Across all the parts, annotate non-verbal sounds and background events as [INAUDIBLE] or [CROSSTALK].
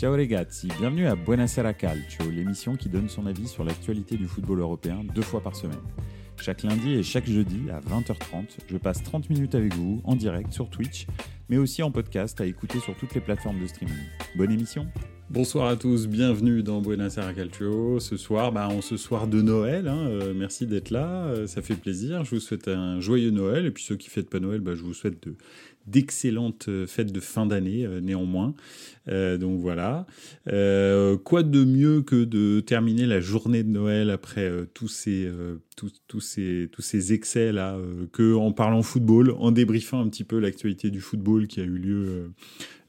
Ciao ragazzi, bienvenue à Buonasera Calcio, l'émission qui donne son avis sur l'actualité du football européen deux fois par semaine. Chaque lundi et chaque jeudi à 20h30, je passe 30 minutes avec vous en direct sur Twitch, mais aussi en podcast à écouter sur toutes les plateformes de streaming. Bonne émission Bonsoir à tous, bienvenue dans Buenos Aires Calcio. Ce soir, bah, on ce soir de Noël, hein, euh, merci d'être là, euh, ça fait plaisir. Je vous souhaite un joyeux Noël, et puis ceux qui fêtent pas Noël, bah, je vous souhaite d'excellentes fêtes de fin d'année euh, néanmoins. donc voilà. quoi de mieux que de terminer la journée de Noël après tous ces tous, excès là que en parlant football, en débriefant un petit peu l'actualité du football qui a eu lieu euh,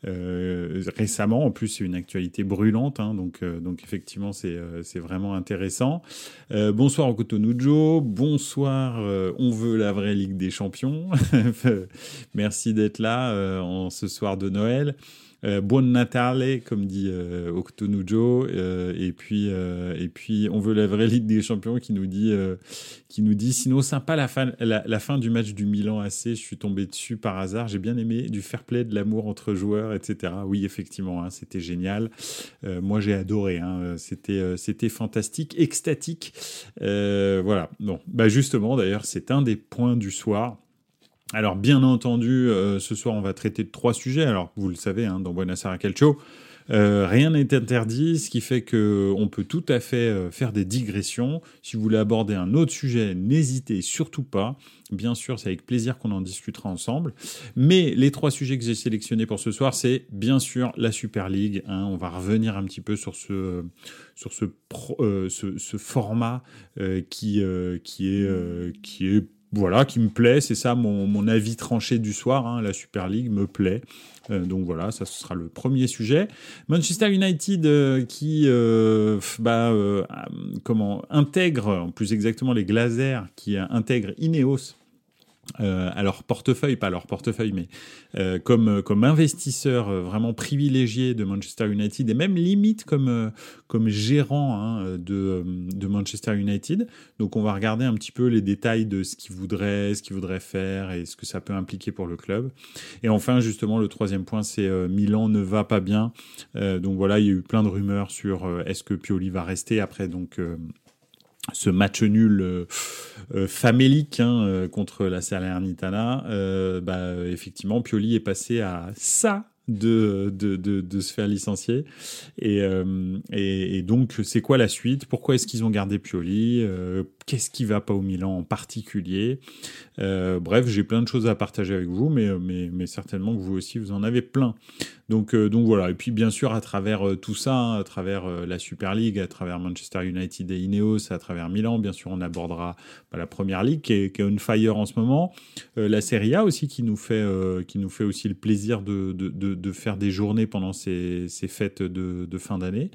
récemment. En plus, c'est une actualité brûlante, hein, donc, euh, donc effectivement, c'est euh, vraiment intéressant. bonsoir au Cotonujo, bonsoir, on veut la vraie Ligue des Champions. [LAUGHS] Merci d'être là en ce soir de Noël. Euh, Buon Natale, comme dit euh, Octonujo, euh, et puis et puis on veut la vraie Ligue des Champions qui nous dit qui nous dit sinon sympa la fin la, fin du match du Milan AC, je suis tombé dessus par hasard, j'ai bien aimé du fair play, de l'amour entre joueurs, etc. Oui effectivement, hein, c'était génial. moi j'ai adoré, hein, c'était c'était fantastique, extatique. voilà. Bon, bah justement d'ailleurs c'est un des points du soir. Alors, bien entendu, euh, ce soir, on va traiter de trois sujets. Alors, vous le savez, hein, dans Buenos Aires Calcio, euh, rien n'est interdit, ce qui fait qu'on peut tout à fait euh, faire des digressions. Si vous voulez aborder un autre sujet, n'hésitez surtout pas. Bien sûr, c'est avec plaisir qu'on en discutera ensemble. Mais les trois sujets que j'ai sélectionnés pour ce soir, c'est bien sûr la Super League. Hein. on va revenir un petit peu sur ce, sur ce, ce, format qui, qui, est, qui est voilà, qui me plaît. C'est ça mon, avis tranché du soir. Hein. la Super League me plaît. Euh, donc voilà, ça ce sera le premier sujet. Manchester United euh, qui euh, bah, comment intègre, plus exactement les Glazers qui intègrent Ineos euh, à leur portefeuille, pas leur portefeuille, mais euh, comme, euh, comme investisseur euh, vraiment privilégié de Manchester United et même limite comme, comme gérant hein, de, de, Manchester United. Donc on va regarder un petit peu les détails de ce qu'ils voudraient, ce qu'ils voudraient faire et ce que ça peut impliquer pour le club. Et enfin, justement, le troisième point, c'est Milan ne va pas bien. donc voilà, il y a eu plein de rumeurs sur est-ce que Pioli va rester après donc ce match nul euh, euh famélique hein, euh, contre la Salernitana, euh, bah, effectivement, Pioli est passé à ça de, de, de, de, se faire licencier. Et, euh, et, et donc, c'est quoi la suite? Pourquoi est-ce qu'ils ont gardé Pioli? Qu'est-ce qui va pas au Milan en particulier euh, Bref, j'ai plein de choses à partager avec vous, mais, certainement que vous aussi, vous en avez plein. Donc, euh, voilà. Et puis, bien sûr, à travers euh, tout ça, hein, à travers la Super League, à travers Manchester United et Ineos, à travers Milan, bien sûr, on abordera bah, la Première Ligue qui est, qui on fire en ce moment. la Serie A aussi qui nous fait, aussi le plaisir de, faire des journées pendant ces, fêtes de, de fin d'année.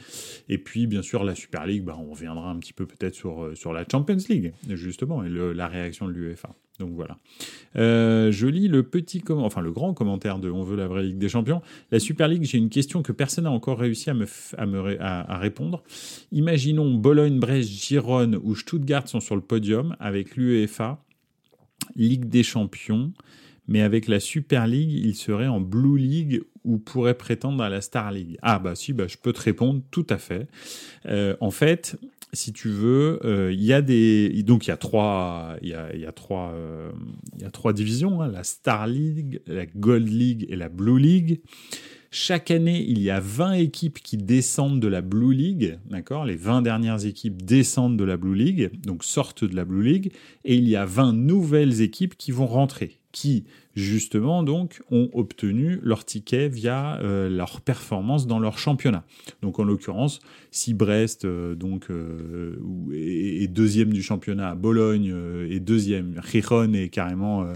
Et puis, bien sûr, la Super League, bah, on reviendra un petit peu peut-être sur, sur la Champions League, justement, et la réaction de l'UEFA. Donc voilà. Euh, je lis le petit enfin le grand commentaire de On veut la vraie Ligue des Champions. La Super League, j'ai une question que personne n'a encore réussi à me, répondre. Imaginons Bologne, Brest, Gironne ou Stuttgart sont sur le podium avec l'UEFA, Ligue des Champions, mais avec la Super League, ils seraient en Blue League ou pourraient prétendre à la Star League. Ah bah si, bah, je peux te répondre tout à fait. Euh, en fait, si tu veux, euh, il y a des donc il y a trois il y a, trois euh, il trois divisions hein, la Star League, la Gold League et la Blue League. Chaque année, il y a 20 équipes qui descendent de la Blue League, d'accord? Les 20 dernières équipes descendent de la Blue League, donc sortent de la Blue League, et il y a 20 nouvelles équipes qui vont rentrer, qui justement donc ont obtenu leur ticket via euh, leur performance dans leur championnat. Donc en l'occurrence, si Brest euh, donc euh, est, deuxième du championnat, Bologne est deuxième, Giron est carrément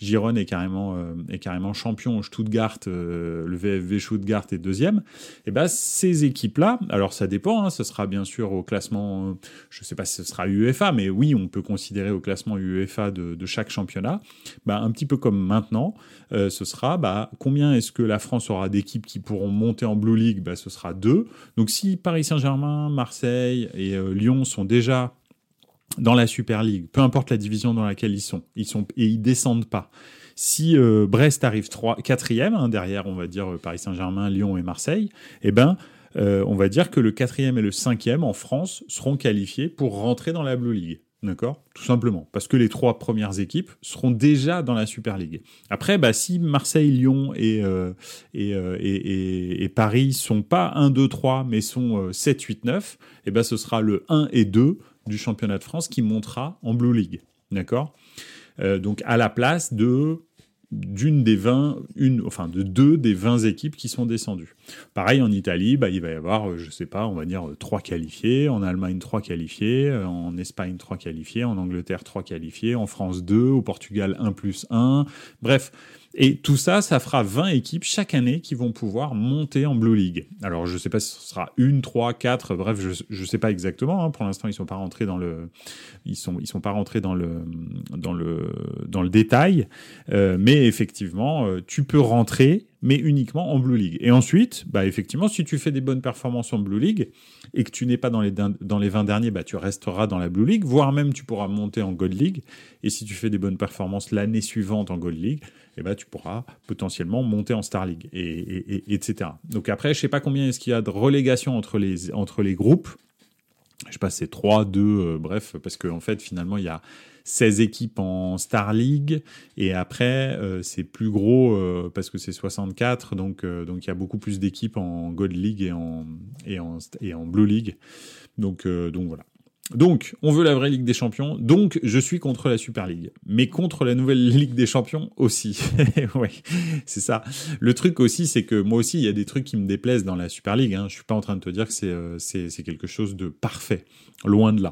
Giron est carrément est carrément champion, Stuttgart le VfV Stuttgart est deuxième. Et ben ces équipes là, alors ça dépend, hein, ce sera bien sûr au classement, je sais pas si ce sera UEFA, mais oui on peut considérer au classement UEFA de, de chaque championnat, ben, un petit peu comme maintenant euh, ce sera bah, combien est-ce que la France aura d'équipes qui pourront monter en Blue League? Bah, Ce sera deux. Donc si Paris Saint-Germain, Marseille et euh, Lyon sont déjà dans la Super League, peu importe la division dans laquelle ils sont, ils sont et ils descendent pas. Si euh, Brest arrive 3, quatrième, hein, derrière on va dire Paris Saint-Germain, Lyon et Marseille, eh ben on va dire que le quatrième et le cinquième en France seront qualifiés pour rentrer dans la Blue League. D'accord? Tout simplement. Parce que les trois premières équipes seront déjà dans la Super League. Après, bah, si Marseille, Lyon et, euh, euh, et, Paris sont pas 1, 2, 3, mais sont 7, 8, 9, et ben ce sera le 1 et 2 du championnat de France qui montera en Blue League. D'accord? Euh, Donc à la place de d'une des 20, une, enfin de deux des 20 équipes qui sont descendues. Pareil en Italie, bah, il va y avoir, euh, je sais pas, on va dire euh, trois qualifiés, en Allemagne trois qualifiés, euh, en Espagne trois qualifiés, en Angleterre trois qualifiés, en France deux, au Portugal 1 plus 1. Bref, et tout ça, ça fera 20 équipes chaque année qui vont pouvoir monter en Blue League. Alors, je sais pas si ce sera une, trois, quatre, bref, je ne sais pas exactement. Hein. Pour l'instant, ils sont pas rentrés dans le, ils sont, ils sont pas rentrés dans le, dans le, dans le détail. Euh, mais effectivement, euh, tu peux rentrer mais uniquement en Blue League. Et ensuite, bah, effectivement, si tu fais des bonnes performances en Blue League et que tu n'es pas dans les, dans les 20 derniers, bah, tu resteras dans la Blue League, voire même tu pourras monter en Gold League. Et si tu fais des bonnes performances l'année suivante en Gold League, eh bah, tu pourras potentiellement monter en Star League, et, etc. Donc après, je sais pas combien est-ce qu'il y a de relégation entre les, entre les groupes. Je sais pas, c'est 3, 2, euh, bref, parce qu'en en fait, finalement, il y a 16 équipes en Star League et après euh, c'est plus gros euh, parce que c'est 64 donc euh, donc il y a beaucoup plus d'équipes en Gold League et en et en et en Blue League. Donc donc voilà donc, on veut la vraie Ligue des Champions. Donc, je suis contre la Super League, mais contre la nouvelle [LAUGHS] Ligue des Champions aussi. [LAUGHS] oui, c'est ça. Le truc aussi, c'est que moi aussi, il y a des trucs qui me déplaisent dans la Super League. Hein. Je suis pas en train de te dire que c'est euh, quelque chose de parfait. Loin de là.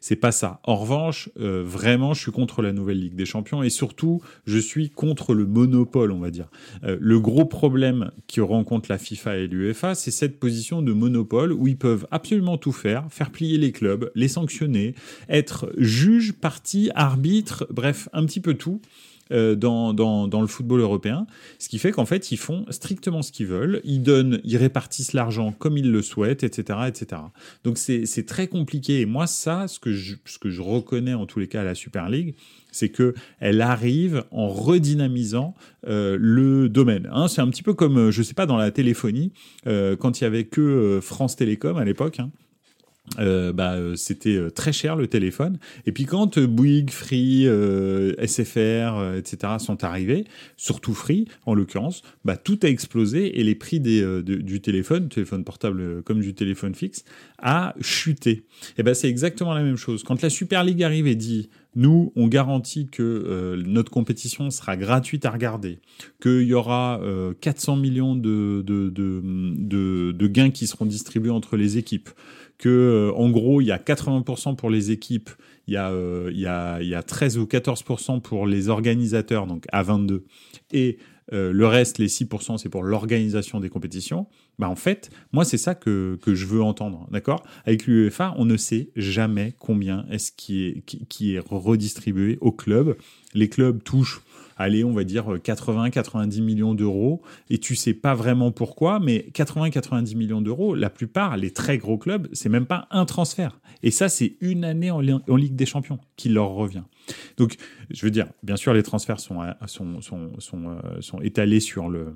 C'est pas ça. En revanche, euh, vraiment, je suis contre la nouvelle Ligue des Champions et surtout, je suis contre le monopole, on va dire. Euh, le gros problème que rencontre la FIFA et l'UEFA, c'est cette position de monopole où ils peuvent absolument tout faire, faire plier les clubs, les sanctionner, être juge, parti, arbitre, bref, un petit peu tout. Euh, dans, dans, le football européen, ce qui fait qu'en fait ils font strictement ce qu'ils veulent, ils donnent, ils répartissent l'argent comme ils le souhaitent, etc., etc. Donc c'est très compliqué. Et moi ça, ce que je, ce que je reconnais en tous les cas à la Super League, c'est que elle arrive en redynamisant euh, le domaine. Hein, c'est un petit peu comme, je sais pas, dans la téléphonie, euh, quand il y avait que France Télécom à l'époque. Hein, euh, bah, euh, c'était euh, très cher le téléphone. Et puis quand Bouygues, Free, SFR, etc. sont arrivés, surtout Free en l'occurrence, bah, tout a explosé et les prix des, du téléphone, téléphone portable comme du téléphone fixe, a chuté. Et ben c'est exactement la même chose. Quand la Super League arrive et dit nous, on garantit que notre compétition sera gratuite à regarder, qu'il y aura 400 millions de, de, de, de, gains qui seront distribués entre les équipes, que euh, en gros il y a 80% pour les équipes, il y a euh, il y a il y a 13 ou 14% pour les organisateurs donc à 22 et euh, le reste, les 6%, c'est pour l'organisation des compétitions. Bah en fait, moi, c'est ça que, que je veux entendre, d'accord? Avec l'UEFA, on ne sait jamais combien est-ce qui est, qui, est redistribué au club. Les clubs touchent allez, on va dire 80-90 millions d'euros, et tu sais pas vraiment pourquoi, mais 80-90 millions d'euros, la plupart, les très gros clubs, c'est même pas un transfert. Et ça, c'est une année en, Ligue des Champions qui leur revient. Donc, je veux dire, bien sûr, les transferts sont, sont, sont, sont, euh, sont étalés sur le,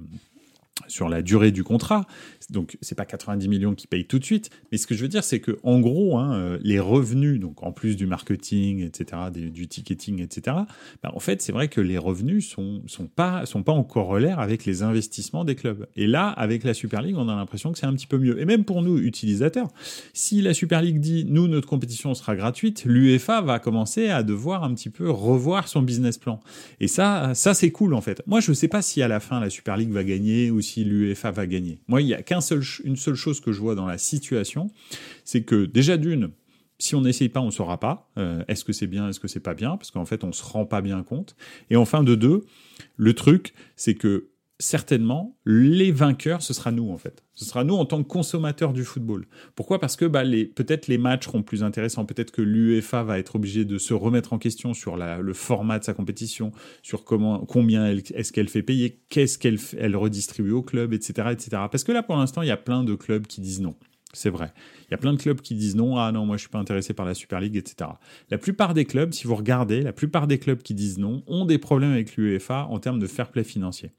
sur la durée du contrat. Donc, c'est pas 90 millions qui payent tout de suite. Mais ce que je veux dire, c'est que, en gros, hein, euh, les revenus, donc en plus du marketing, etc., du ticketing, etc., bah, en fait, c'est vrai que les revenus sont, sont pas, sont pas en corollaire avec les investissements des clubs. Et là, avec la Super League, on a l'impression que c'est un petit peu mieux. Et même pour nous, utilisateurs, si la Super League dit, nous, notre compétition sera gratuite, l'UEFA va commencer à devoir un petit peu revoir son business plan. Et ça, ça, c'est cool, en fait. Moi, je sais pas si à la fin, la Super League va gagner ou si l'UEFA va gagner. Moi, il n'y a qu'une seul, seule chose que je vois dans la situation, c'est que déjà d'une, si on n'essaye pas, on ne saura pas. Euh, est-ce que c'est bien, est-ce que c'est pas bien Parce qu'en fait, on ne se rend pas bien compte. Et enfin, de deux, le truc, c'est que certainement, les vainqueurs, ce sera nous en fait. Ce sera nous en tant que consommateurs du football. Pourquoi? Parce que bah, peut-être les matchs seront plus intéressants, peut-être que l'UEFA va être obligé de se remettre en question sur le format de sa compétition, sur comment, combien est-ce qu'elle fait payer, qu'est-ce qu'elle elle redistribue au club, etc., etc. Parce que là, pour l'instant, il y a plein de clubs qui disent non. C'est vrai. Il y a plein de clubs qui disent non, ah non, moi je suis pas intéressé par la Super League, etc. La plupart des clubs, si vous regardez, la plupart des clubs qui disent non ont des problèmes avec l'UEFA en termes de fair play financier.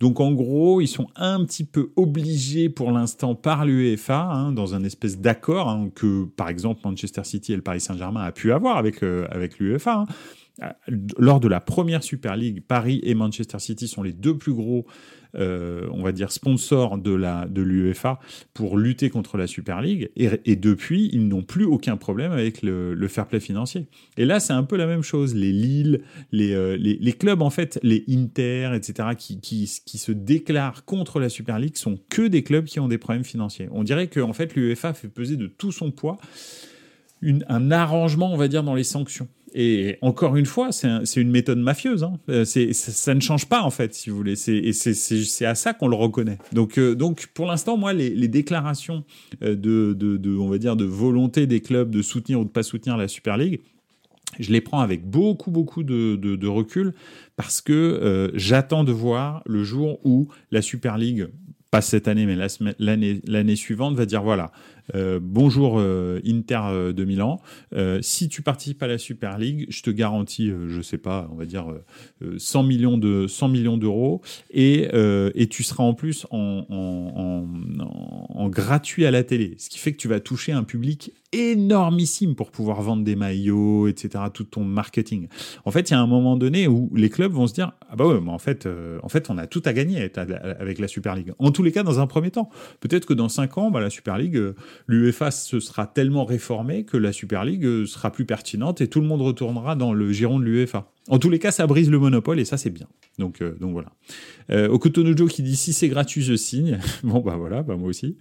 Donc en gros, ils sont un petit peu obligés pour l'instant par l'UEFA, hein, dans un espèce d'accord hein, que par exemple Manchester City et le Paris Saint-Germain a pu avoir avec, euh, avec l'UEFA. Hein. Lors de la première Super League, Paris et Manchester City sont les deux plus gros euh, on va dire, sponsor de la de l'UEFA pour lutter contre la Super League. Et, depuis, ils n'ont plus aucun problème avec le, fair play financier. Et là, c'est un peu la même chose. Les Lille, euh, les, les, clubs, en fait, les Inter, etc., qui, qui, qui, se déclarent contre la Super League sont que des clubs qui ont des problèmes financiers. On dirait que, en fait, l'UEFA fait peser de tout son poids un arrangement, on va dire, dans les sanctions. Et encore une fois, c'est une méthode mafieuse. Hein. Euh, ça, ne change pas en fait, si vous voulez. Et c'est à ça qu'on le reconnaît. Donc, euh, pour l'instant, moi, les, déclarations euh, de, volonté des clubs de soutenir ou de pas soutenir la Super League, je les prends avec beaucoup, beaucoup de recul parce que j'attends de voir le jour où la Super League, pas cette année, mais l'année suivante, va dire voilà, euh, bonjour euh, Inter euh, de Milan. si tu participes à la Super League, je te garantis, je sais pas, on va dire 100 millions de 100 millions d'euros et, et tu seras en plus en, en, gratuit à la télé, ce qui fait que tu vas toucher un public énormissime pour pouvoir vendre des maillots, etc. Tout ton marketing. En fait, il y a un moment donné où les clubs vont se dire ah bah ouais, mais en fait, en fait, on a tout à gagner avec la Super League. En tous les cas, dans un premier temps. Peut-être que dans 5 ans, bah, la Super League, l'UEFA se sera tellement réformé que la Super League euh, sera plus pertinente et tout le monde retournera dans le giron de l'UEFA. En tous les cas, ça brise le monopole et ça c'est bien. Donc, euh, donc voilà. Euh, Okutonojo qui dit si c'est gratuit, je signe. [LAUGHS] bon bah voilà, bah moi aussi.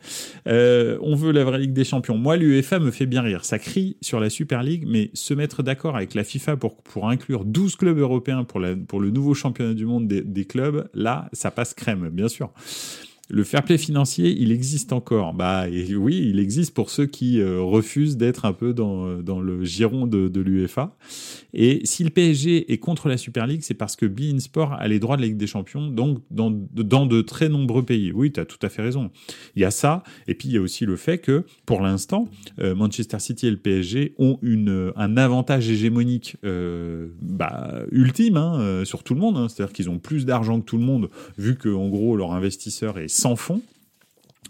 Euh, on veut la vraie Ligue des Champions. Moi, l'UEFA me fait bien rire. Ça crie sur la Super League, mais se mettre d'accord avec la FIFA pour, pour inclure 12 clubs européens pour, la, pour le nouveau championnat du monde des clubs, là, ça passe crème, bien sûr. Le fair play financier, il existe encore. Bah et oui, il existe pour ceux qui euh, refusent d'être un peu dans, dans le giron de, l'UEFA. Et si le PSG est contre la Super League, c'est parce que Bein Sport a les droits de la Ligue des Champions, donc dans, dans de très nombreux pays. Oui, tu as tout à fait raison. Il y a ça, et puis il y a aussi le fait que, pour l'instant, euh, Manchester City et le PSG ont une, un avantage hégémonique euh, bah, ultime hein, sur tout le monde. Hein. C'est-à-dire qu'ils ont plus d'argent que tout le monde, vu que gros leur investisseur est sans fond.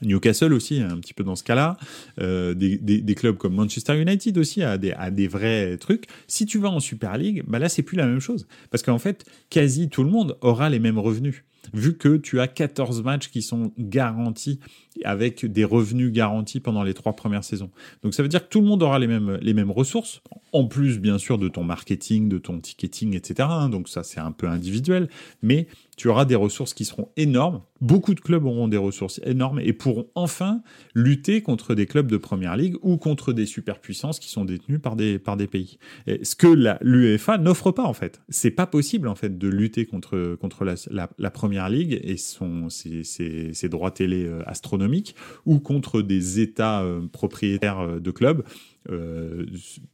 Newcastle aussi, un petit peu dans ce cas-là. Euh, des, clubs comme Manchester United aussi a des, vrais trucs. Si tu vas en Super League, bah là, c'est plus la même chose. Parce qu'en fait, quasi tout le monde aura les mêmes revenus. Vu que tu as 14 matchs qui sont garantis avec des revenus garantis pendant les trois premières saisons. Donc ça veut dire que tout le monde aura les mêmes, les mêmes ressources, en plus bien sûr de ton marketing, de ton ticketing, etc. Donc ça c'est un peu individuel, mais tu auras des ressources qui seront énormes. Beaucoup de clubs auront des ressources énormes et pourront enfin lutter contre des clubs de première ligue ou contre des superpuissances qui sont détenues par des, par des pays. ce que l'UEFA n'offre pas en fait. C'est pas possible en fait de lutter contre, contre la, première ligue et son, ses, ses, ses droits télé euh, astronomiques ou contre des États euh, propriétaires euh, de clubs euh,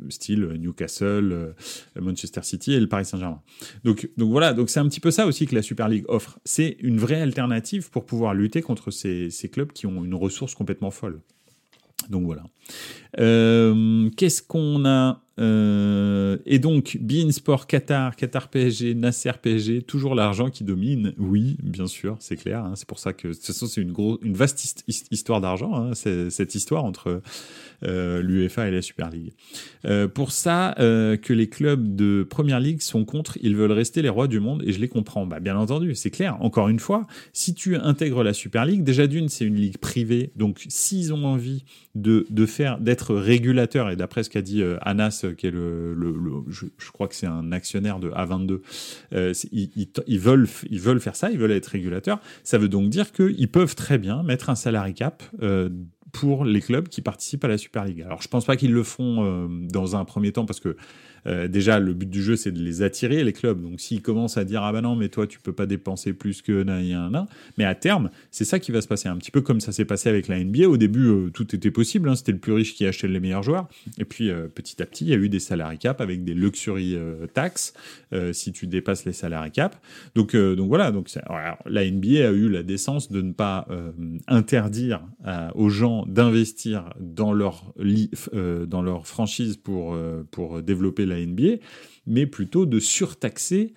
style Newcastle, euh, Manchester City et le Paris Saint-Germain. Donc, donc voilà, donc c'est un petit peu ça aussi que la Super League offre. C'est une vraie alternative pour pouvoir lutter contre ces, clubs qui ont une ressource complètement folle. Donc voilà. Euh, qu'est-ce qu'on a? Euh, Et donc, Bein Sport Qatar, Qatar PSG, Nasser PSG, toujours l'argent qui domine. Oui, bien sûr, c'est clair. Hein. c'est pour ça que de toute façon, c'est une, une vaste histoire d'argent, hein, cette histoire entre euh, l'UEFA et la Super League. pour ça, que les clubs de Première Ligue sont contre, ils veulent rester les rois du monde et je les comprends. Bah, bien entendu, c'est clair. Encore une fois, si tu intègres la Super League, déjà d'une, c'est une ligue privée. Donc, s'ils ont envie de, faire, d'être régulateur, et d'après ce qu'a dit euh, Anas, je, crois que c'est un actionnaire de A22, euh, ils, veulent, ils veulent faire ça, ils veulent être régulateurs. Ça veut donc dire qu'ils peuvent très bien mettre un salary cap euh, pour les clubs qui participent à la Super League. Alors je pense pas qu'ils le font dans un premier temps parce que euh, déjà, le but du jeu, c'est de les attirer, les clubs. Donc, s'ils commencent à dire, ah bah non, mais toi, tu peux pas dépenser plus que na, mais à terme, c'est ça qui va se passer. Un petit peu comme ça s'est passé avec la NBA. Au début, euh, tout était possible. Hein. C'était le plus riche qui achetait les meilleurs joueurs. Et puis, euh, petit à petit, il y a eu des salary cap avec des luxury tax si tu dépasses les salary cap. Donc, donc voilà. Donc, la NBA a eu la décence de ne pas interdire aux gens d'investir dans leur, dans leur franchise pour, pour développer la NBA, mais plutôt de surtaxer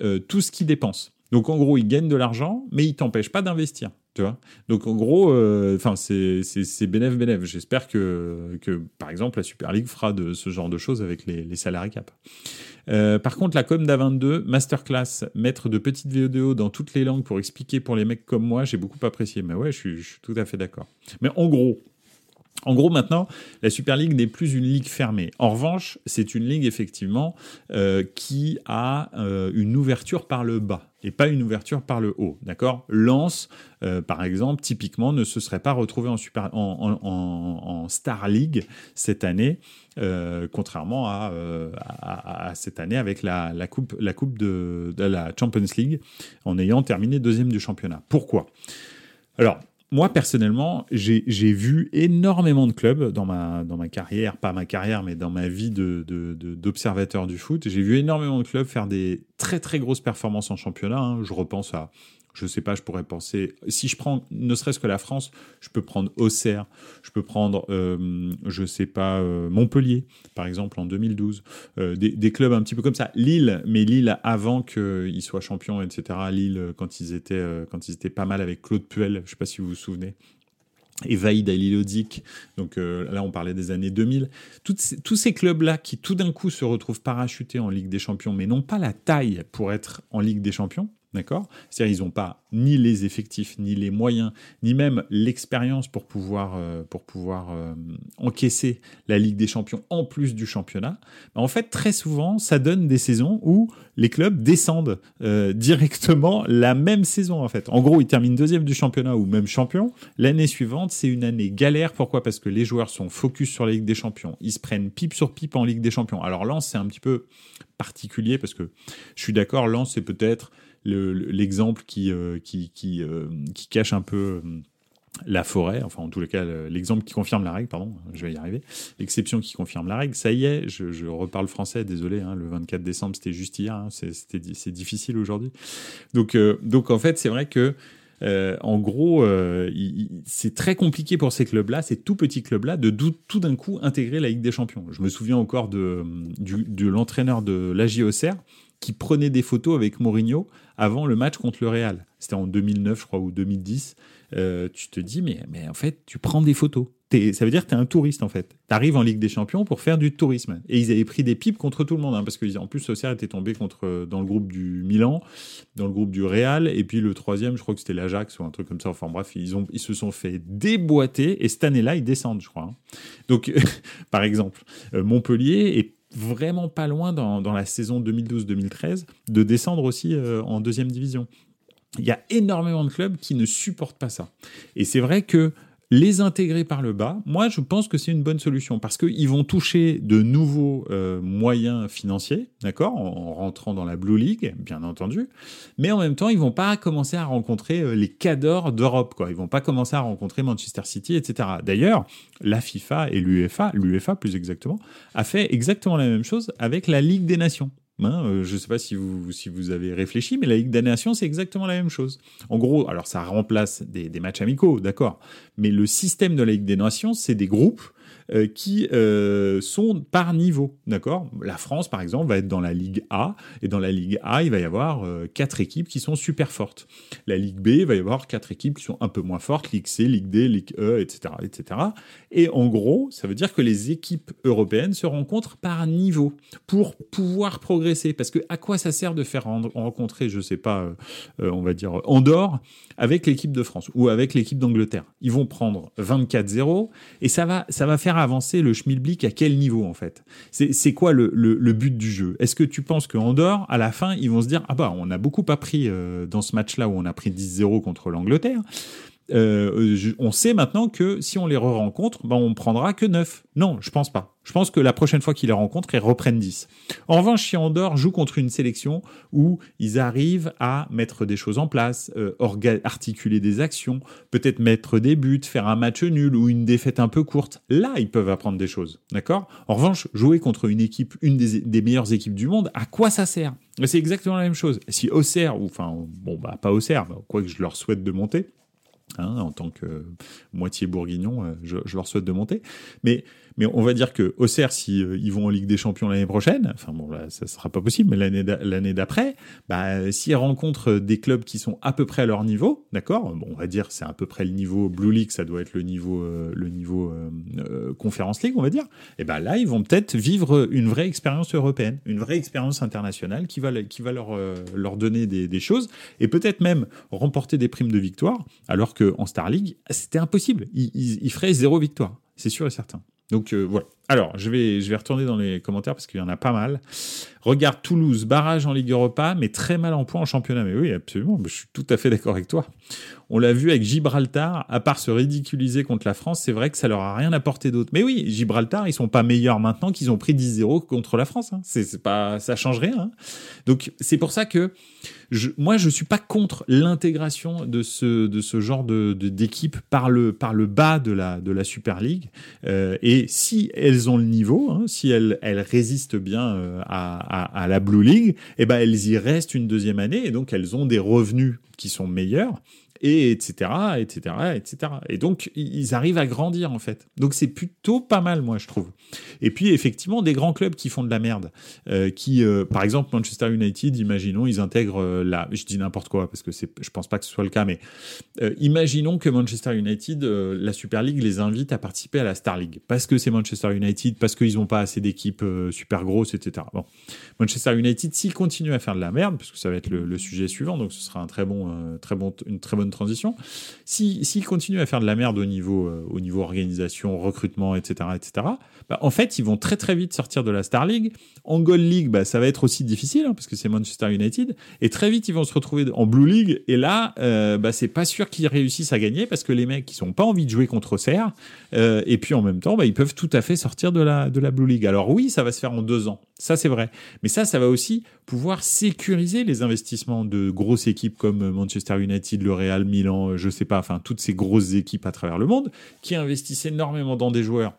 euh, tout ce qu'ils dépensent. Donc en gros, ils gagnent de l'argent, mais ils t'empêchent pas d'investir. Tu vois Donc en gros, euh, enfin c'est c'est bénéf bénéf. J'espère que que par exemple la Super League fera de ce genre de choses avec les, les salariés cap. Euh, par contre, la com d'A22, masterclass, mettre de petites vidéos dans toutes les langues pour expliquer pour les mecs comme moi, j'ai beaucoup apprécié. Mais ouais, je suis tout à fait d'accord. Mais en gros, en gros, maintenant, la Super League n'est plus une ligue fermée. En revanche, c'est une ligue effectivement euh, qui a euh, une ouverture par le bas et pas une ouverture par le haut. D'accord? Lens, euh, par exemple, typiquement, ne se serait pas retrouvé en, super, Star League cette année, contrairement à, cette année avec la, coupe, la coupe de, de la Champions League, en ayant terminé deuxième du championnat. Pourquoi? Alors, moi, personnellement, j'ai vu énormément de clubs dans ma, dans ma carrière, pas ma carrière, mais dans ma vie d'observateur de, du foot. J'ai vu énormément de clubs faire des très très grosses performances en championnat. Hein. Je repense à je sais pas, je pourrais penser. Si je prends ne serait-ce que la France, je peux prendre Auxerre, je peux prendre, euh, je sais pas, euh, Montpellier, par exemple, en 2012. Euh, des, clubs un petit peu comme ça. Lille, mais Lille avant qu'ils soient champions, etc. Lille, quand ils étaient, quand ils étaient pas mal avec Claude Puel, je sais pas si vous vous souvenez et Vaïd Alilodic, donc là on parlait des années 2000, tous ces clubs-là qui tout d'un coup se retrouvent parachutés en Ligue des Champions, mais n'ont pas la taille pour être en Ligue des Champions, D'accord? C'est-à-dire ils n'ont pas ni les effectifs, ni les moyens, ni même l'expérience pour pouvoir, euh, pour pouvoir euh, encaisser la Ligue des Champions en plus du championnat. En fait, très souvent, ça donne des saisons où les clubs descendent euh, directement la même saison. En fait, en gros, ils terminent deuxième du championnat ou même champion. L'année suivante, c'est une année galère. Pourquoi? Parce que les joueurs sont focus sur la Ligue des Champions. Ils se prennent pipe sur pipe en Ligue des Champions. Alors Lens, c'est un petit peu particulier parce que je suis d'accord, Lens, c'est peut-être l'exemple qui, euh, qui, qui, euh, qui, cache un peu euh, la forêt, enfin en tous les cas l'exemple qui confirme la règle, pardon, je vais y arriver, l'exception qui confirme la règle, ça y est, je, reparle français, désolé, hein, le 24 décembre c'était juste hier, hein, c'est difficile aujourd'hui. Donc, donc en fait c'est vrai que en gros, c'est très compliqué pour ces clubs-là, ces tout petits clubs-là, de tout d'un coup intégrer la Ligue des Champions. Je me souviens encore de, l'entraîneur de Auxerre qui prenait des photos avec Mourinho avant le match contre le Real. C'était en 2009, je crois, ou 2010. Euh, tu te dis, mais, en fait, tu prends des photos. ça veut dire que tu es un touriste, en fait. Tu arrives en Ligue des Champions pour faire du tourisme. Et ils avaient pris des pipes contre tout le monde, hein, parce qu'en plus, Auxerre était tombé contre, dans le groupe du Milan, dans le groupe du Real, et puis le troisième, je crois que c'était l'Ajax ou un truc comme ça. Enfin bref, ils se sont fait déboîter, et cette année-là, ils descendent, je crois. Hein. Donc, [LAUGHS] par exemple, euh, Montpellier est vraiment pas loin dans, la saison 2012-2013 de descendre aussi euh, en deuxième division. Il y a énormément de clubs qui ne supportent pas ça. Et c'est vrai que les intégrer par le bas, moi je pense que c'est une bonne solution parce qu'ils vont toucher de nouveaux euh, moyens financiers, d'accord, en, rentrant dans la Blue League, bien entendu, mais en même temps ils vont pas commencer à rencontrer euh, les cadors d'Europe, quoi. Ils vont pas commencer à rencontrer Manchester City, etc. D'ailleurs, la FIFA et l'UEFA, l'UEFA plus exactement, a fait exactement la même chose avec la Ligue des Nations. Hein, euh, je ne sais pas si vous, si vous avez réfléchi, mais la Ligue des Nations, c'est exactement la même chose. En gros, alors ça remplace des, des matchs amicaux, d'accord, mais le système de la Ligue des Nations, c'est des groupes euh, qui euh, sont par niveau, d'accord? La France, par exemple, va être dans la Ligue A, et dans la Ligue A, il va y avoir euh, quatre équipes qui sont super fortes. La Ligue B, il va y avoir quatre équipes qui sont un peu moins fortes, Ligue C, Ligue D, Ligue E, etc., etc. Et en gros, ça veut dire que les équipes européennes se rencontrent par niveau pour pouvoir progresser. Parce que à quoi ça sert de faire rencontrer, je sais pas, on va dire Andorre avec l'équipe de France ou avec l'équipe d'Angleterre. Ils vont prendre 24-0 et ça va, ça va faire avancer le schmilblick à quel niveau en fait? C'est quoi le, le, but du jeu? Est-ce que tu penses qu'en dehors, à la fin, ils vont se dire ah bah on a beaucoup appris euh, dans ce match-là où on a pris 10-0 contre l'Angleterre euh, on sait maintenant que si on les re-rencontre, ben on prendra que 9. Non, je pense pas. Je pense que la prochaine fois qu'ils les rencontrent, ils reprennent 10. En revanche, si Andorre joue contre une sélection où ils arrivent à mettre des choses en place, euh, articuler des actions, peut-être mettre des buts, faire un match nul ou une défaite un peu courte, là, ils peuvent apprendre des choses. D'accord? En revanche, jouer contre une équipe, une des, meilleures équipes du monde, à quoi ça sert? C'est exactement la même chose. Si Auxerre, ou enfin, bon, bah, pas Auxerre, quoi que je leur souhaite de monter, Hein, en tant que moitié bourguignon, je, je, leur souhaite de monter. Mais mais on va dire que Auxerre, si euh, ils vont en Ligue des Champions l'année prochaine, enfin bon là, ça sera pas possible, mais l'année d'après, bah s'ils rencontrent des clubs qui sont à peu près à leur niveau, d'accord, bon, on va dire c'est à peu près le niveau Blue League, ça doit être le niveau euh, le niveau euh, euh, Conference League, on va dire. Et ben là, ils vont peut-être vivre une vraie expérience européenne, une vraie expérience internationale qui va qui va leur leur donner des, des choses et peut-être même remporter des primes de victoire, alors que en Star League, c'était impossible. Ils, ils, ils feraient zéro victoire, c'est sûr et certain. Donc euh, voilà. Alors, je vais, je vais retourner dans les commentaires parce qu'il y en a pas mal. Regarde Toulouse, barrage en Ligue Europa, mais très mal en point en championnat. Mais oui, absolument, je suis tout à fait d'accord avec toi. On l'a vu avec Gibraltar, à part se ridiculiser contre la France, c'est vrai que ça leur a rien apporté d'autre. Mais oui, Gibraltar, ils sont pas meilleurs maintenant qu'ils ont pris 10-0 contre la France. Hein. C'est pas, ça change rien. Hein. Donc c'est pour ça que moi, je suis pas contre l'intégration de ce, de ce genre de, d'équipe par le, par le bas de la, de la Super League. Euh, et si ont le niveau, hein, si elles, elles résistent bien euh, à, à, à, la Blue League, eh ben elles y restent une deuxième année et donc elles ont des revenus qui sont meilleurs et etc etc etc et donc ils arrivent à grandir en fait. Donc c'est plutôt pas mal moi je trouve. Et puis effectivement des grands clubs qui font de la merde euh, qui euh, par exemple Manchester United imaginons ils intègrent euh, la je dis n'importe quoi parce que je pense pas que ce soit le cas mais euh, imaginons que Manchester United la Super League les invite à participer à la Star League. Parce que c'est Manchester United parce qu'ils n'ont pas assez d'équipes super grosses etc bon. Manchester United s'ils continuent à faire de la merde parce que ça va être le, le sujet suivant donc ce sera un très bon très bon une très bonne transition. S'ils si, continuent à faire de la merde au niveau, euh, au niveau organisation, recrutement, etc., etc., bah, en fait, ils vont très très vite sortir de la Star League. En Gold League, bah, ça va être aussi difficile hein, parce que c'est Manchester United. Et très vite, ils vont se retrouver en Blue League. Et là, euh, bah, c'est pas sûr qu'ils réussissent à gagner parce que les mecs, ils n'ont pas envie de jouer contre Auxerre. Euh, et puis en même temps, bah, ils peuvent tout à fait sortir de la, de la Blue League. Alors oui, ça va se faire en deux ans. Ça, c'est vrai. Mais ça, ça va aussi pouvoir sécuriser les investissements de grosses équipes comme Manchester United, le Real, Milan, je sais pas, enfin toutes ces grosses équipes à travers le monde qui investissent énormément dans des joueurs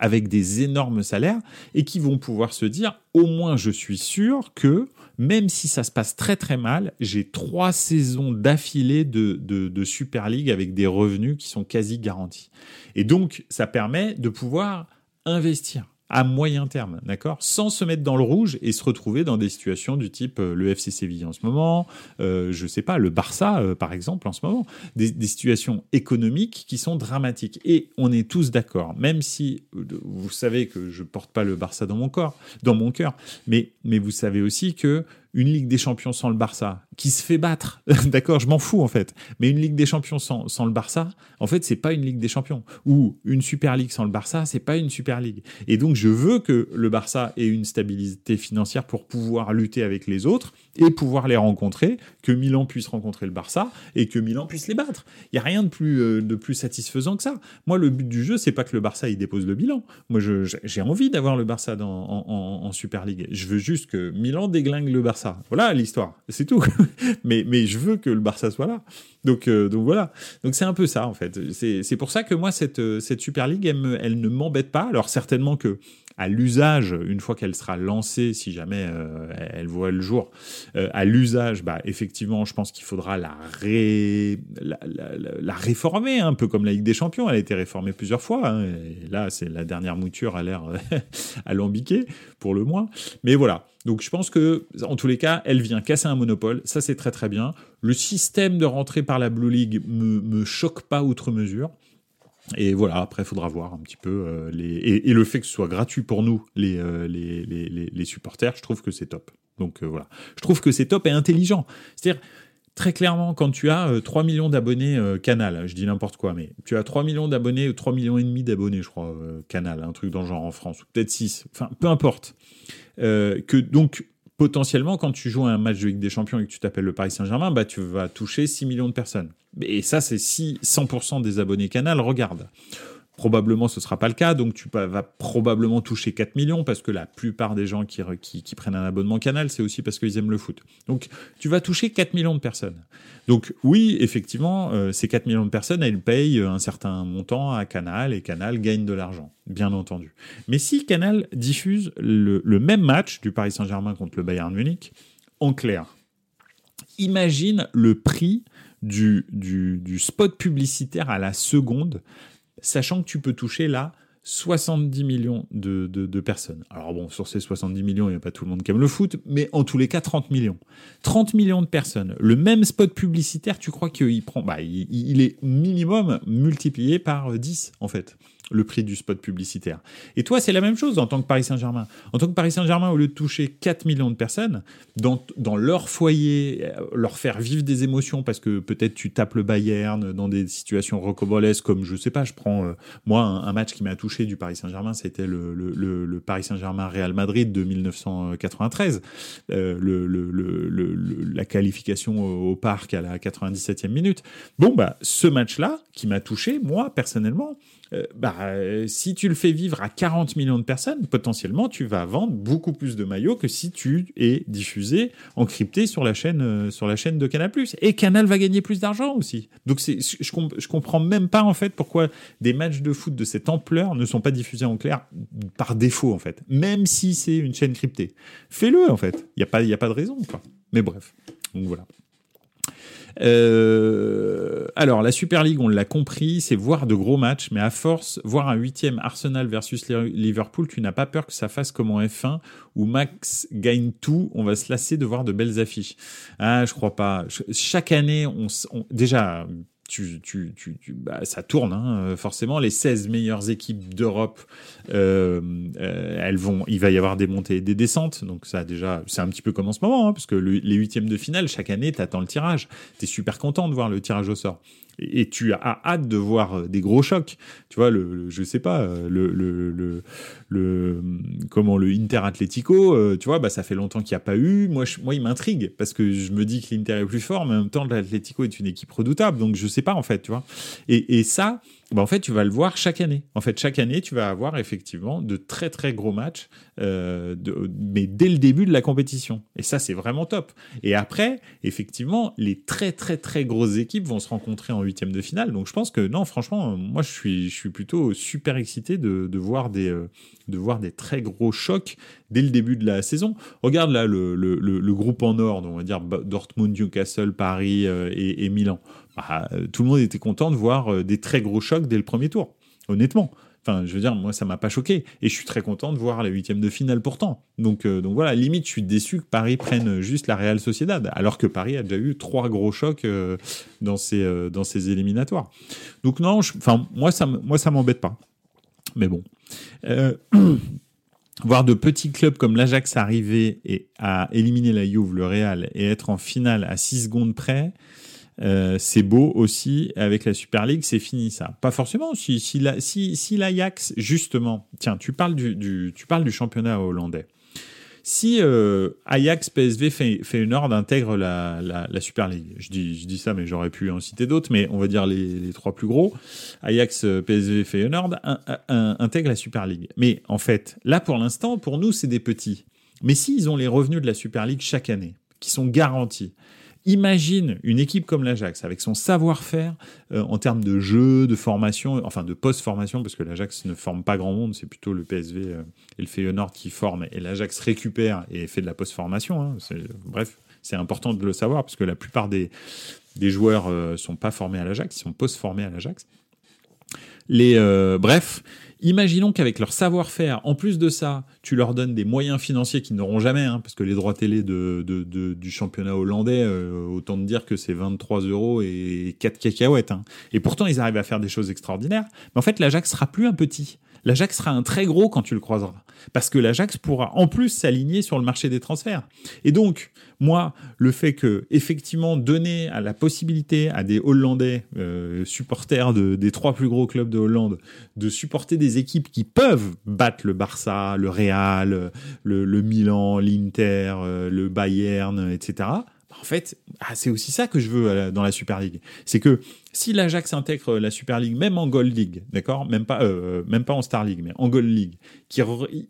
avec des énormes salaires et qui vont pouvoir se dire au moins je suis sûr que même si ça se passe très très mal, j'ai trois saisons d'affilée de, de, de, Super League avec des revenus qui sont quasi garantis. Et donc ça permet de pouvoir investir à moyen terme, d'accord? Sans se mettre dans le rouge et se retrouver dans des situations du type euh, le FC Séville en ce moment, euh, je sais pas, le Barça euh, par exemple en ce moment, des, des, situations économiques qui sont dramatiques. Et on est tous d'accord, même si euh, vous savez que je porte pas le Barça dans mon corps, dans mon cœur, mais mais vous savez aussi que une Ligue des Champions sans le Barça, qui se fait battre, [LAUGHS] d'accord, je m'en fous en fait, mais une Ligue des Champions sans, sans le Barça, en fait, c'est pas une Ligue des Champions. Ou une Super League sans le Barça, c'est pas une Super League. Et donc, je veux que le Barça ait une stabilité financière pour pouvoir lutter avec les autres et pouvoir les rencontrer, que Milan puisse rencontrer le Barça et que Milan puisse les battre. Il y a rien de plus euh, de plus satisfaisant que ça. Moi, le but du jeu, c'est pas que le Barça il dépose le bilan. Moi, j'ai envie d'avoir le Barça en, Super League. Je veux juste que Milan déglingue le Barça ça. Voilà l'histoire, c'est tout. [LAUGHS] mais, je veux que le Barça soit là. Donc, euh, donc voilà. Donc c'est un peu ça en fait. C'est pour ça que moi cette, cette Super League, elle ne m'embête pas. Alors certainement que à l'usage, une fois qu'elle sera lancée, si jamais euh, elle voit le jour, euh, à l'usage, bah, effectivement, je pense qu'il faudra la, ré... la, réformer, un peu comme la Ligue des Champions. Elle a été réformée plusieurs fois. Hein, et là, c'est la dernière mouture à l'air [LAUGHS] alambiquée, pour le moins. Mais voilà. Donc je pense que, en tous les cas, elle vient casser un monopole. Ça, c'est très très bien. Le système de rentrée par la Blue League me, me choque pas outre mesure. Et voilà, après, il faudra voir un petit peu euh, les et, le fait que ce soit gratuit pour nous, les, euh, les, les, les, supporters, je trouve que c'est top. Donc euh, voilà, je trouve que c'est top et intelligent. C'est-à-dire, très clairement, quand tu as euh, 3 millions d'abonnés Canal, je dis n'importe quoi, mais tu as 3 millions d'abonnés, 3 millions et demi d'abonnés, je crois, Canal, un truc dans le genre en France, ou peut-être 6, enfin, peu importe. que donc, potentiellement, quand tu joues à un match de Ligue des Champions et que tu t'appelles le Paris Saint-Germain, bah, tu vas toucher 6 millions de personnes. Et ça, c'est si 100% des abonnés Canal regardent. Probablement, ce ne sera pas le cas, donc tu vas probablement toucher 4 millions parce que la plupart des gens qui, prennent un abonnement canal, c'est aussi parce qu'ils aiment le foot. Donc, tu vas toucher 4 millions de personnes. Donc, oui, effectivement, euh, ces 4 millions de personnes, elles payent un certain montant à Canal et Canal gagne de l'argent, bien entendu. Mais si Canal diffuse le, même match du Paris Saint-Germain contre le Bayern Munich en clair, imagine le prix du spot publicitaire à la seconde, sachant que tu peux toucher là 70 millions de, de, personnes. Alors bon, sur ces 70 millions, il n'y a pas tout le monde qui aime le foot, mais en tous les cas, 30 millions. 30 millions de personnes. Le même spot publicitaire, tu crois qu'il prend... Bah, il, il, est minimum multiplié par 10, en fait le prix du spot publicitaire. Et toi, c'est la même chose en tant que Paris Saint-Germain. En tant que Paris Saint-Germain, au lieu de toucher 4 millions de personnes, dans, leur foyer, euh, leur faire vivre des émotions, parce que peut-être tu tapes le Bayern dans des situations rocobolesques, comme je sais pas, je prends euh, moi un, match qui m'a touché du Paris Saint-Germain, c'était le, Paris Saint-Germain-Real Madrid de 1993, euh, la qualification au, au parc à la 97e minute. Bon, bah, ce match-là, qui m'a touché, moi, personnellement, euh, bah, euh, si tu le fais vivre à 40 millions de personnes, potentiellement, tu vas vendre beaucoup plus de maillots que si tu es diffusé, encrypté sur la chaîne, euh, sur la chaîne de Canal+. Et Canal va gagner plus d'argent aussi. Donc, je, comprends même pas, en fait, pourquoi des matchs de foot de cette ampleur ne sont pas diffusés en clair par défaut, en fait. Même si c'est une chaîne cryptée. Fais-le, en fait. Il n'y a, pas, a pas de raison, quoi. Mais bref. Donc, voilà. Euh, alors, la Super League, on l'a compris, c'est voir de gros matchs, mais à force, voir un huitième Arsenal versus Liverpool, tu n'as pas peur que ça fasse comme en F1 où Max gagne tout, on va se lasser de voir de belles affiches. Ah, je crois pas. Chaque année, on déjà tu, tu, tu, bah, ça tourne hein, forcément. Les 16 meilleures équipes d'Europe, euh, euh, elles vont, il va y avoir des montées et des descentes. Donc ça déjà, c'est un petit peu comme en ce moment, hein, parce que les huitièmes de finale, chaque année, tu attends le tirage. Tu es super content de voir le tirage au sort et tu as hâte de voir euh, des gros chocs. Tu vois, le, je sais pas, euh, le, le, le, comment le Inter Atletico, euh, tu vois, bah ça fait longtemps qu'il n'y a pas eu. Moi, moi, il m'intrigue parce que je me dis que l'Inter est plus fort, mais en même temps, l'Atletico est une équipe redoutable, donc je sais pas en fait, tu vois. Et, et ça, bah en fait, tu vas le voir chaque année. En fait, chaque année, tu vas avoir effectivement de très très gros matchs, euh, mais dès le début de la compétition. Et ça, c'est vraiment top. Et après, effectivement, les très très très grosses équipes vont se rencontrer en huitième de finale. Donc, je pense que non, franchement, moi, je suis plutôt super excité de, voir des euh, de voir des très gros chocs dès le début de la saison. Regarde là le, le, groupe en or, on va dire Dortmund, Newcastle, Paris euh, et, Milan. Bah, tout le monde était content de voir des très gros chocs dès le premier tour, honnêtement. Enfin, je veux dire, moi, ça m'a pas choqué. Et je suis très content de voir la huitième de finale pourtant. Donc, euh, donc voilà, limite, je suis déçu que Paris prenne juste la Real Sociedad, alors que Paris a déjà eu trois gros chocs dans ses dans ses éliminatoires. Donc non, enfin moi ça moi ça m'embête pas. Mais bon, [CLEARS THROAT] voir de petits clubs comme l'Ajax arriver et à éliminer la Juve, le Real, et être en finale à 6 secondes près, euh, c'est beau aussi avec la Super League, c'est fini ça. Pas forcément. Si, si, la, si, si l'Ajax, justement, tiens, tu parles du, du, tu parles du championnat hollandais. Si euh, Ajax, PSV, Feyenoord intègre la, la, la, Super League, je dis, je dis ça, mais j'aurais pu en citer d'autres, mais on va dire les, les trois plus gros. Ajax, PSV, Feyenoord intègre la Super League. Mais en fait, là pour l'instant, pour nous, c'est des petits. Mais s'ils ont les revenus de la Super League chaque année, qui sont garantis, Imagine une équipe comme l'Ajax avec son savoir-faire euh, en termes de jeu, de formation, enfin de post-formation, parce que l'Ajax ne forme pas grand monde, c'est plutôt le PSV euh, et le Feyenoord qui forment, et l'Ajax récupère et fait de la post-formation. Hein. bref, c'est important de le savoir, parce que la plupart des, joueurs euh, sont pas formés à l'Ajax, ils sont post-formés à l'Ajax. Les, bref, Imaginons qu'avec leur savoir-faire, en plus de ça, tu leur donnes des moyens financiers qu'ils n'auront jamais, hein, parce que les droits télé de, du championnat hollandais, euh, autant de dire que c'est 23 euros et 4 cacahuètes. Hein. Et pourtant, ils arrivent à faire des choses extraordinaires. Mais en fait, l'Ajax sera plus un petit. L'Ajax sera un très gros quand tu le croiseras. Parce que l'Ajax pourra en plus s'aligner sur le marché des transferts. Et donc, moi, le fait que, effectivement, donner à la possibilité à des Hollandais, euh, supporters de, des trois plus gros clubs de Hollande, de supporter des équipes qui peuvent battre le Barça, le Real, le, le Milan, l'Inter, euh, le Bayern, etc., en fait, ah, c'est aussi ça que je veux dans la Super League. C'est que si l'Ajax intègre la Super League, même en Gold League, d'accord, même pas, euh, même pas en Star League, mais en Gold League, qui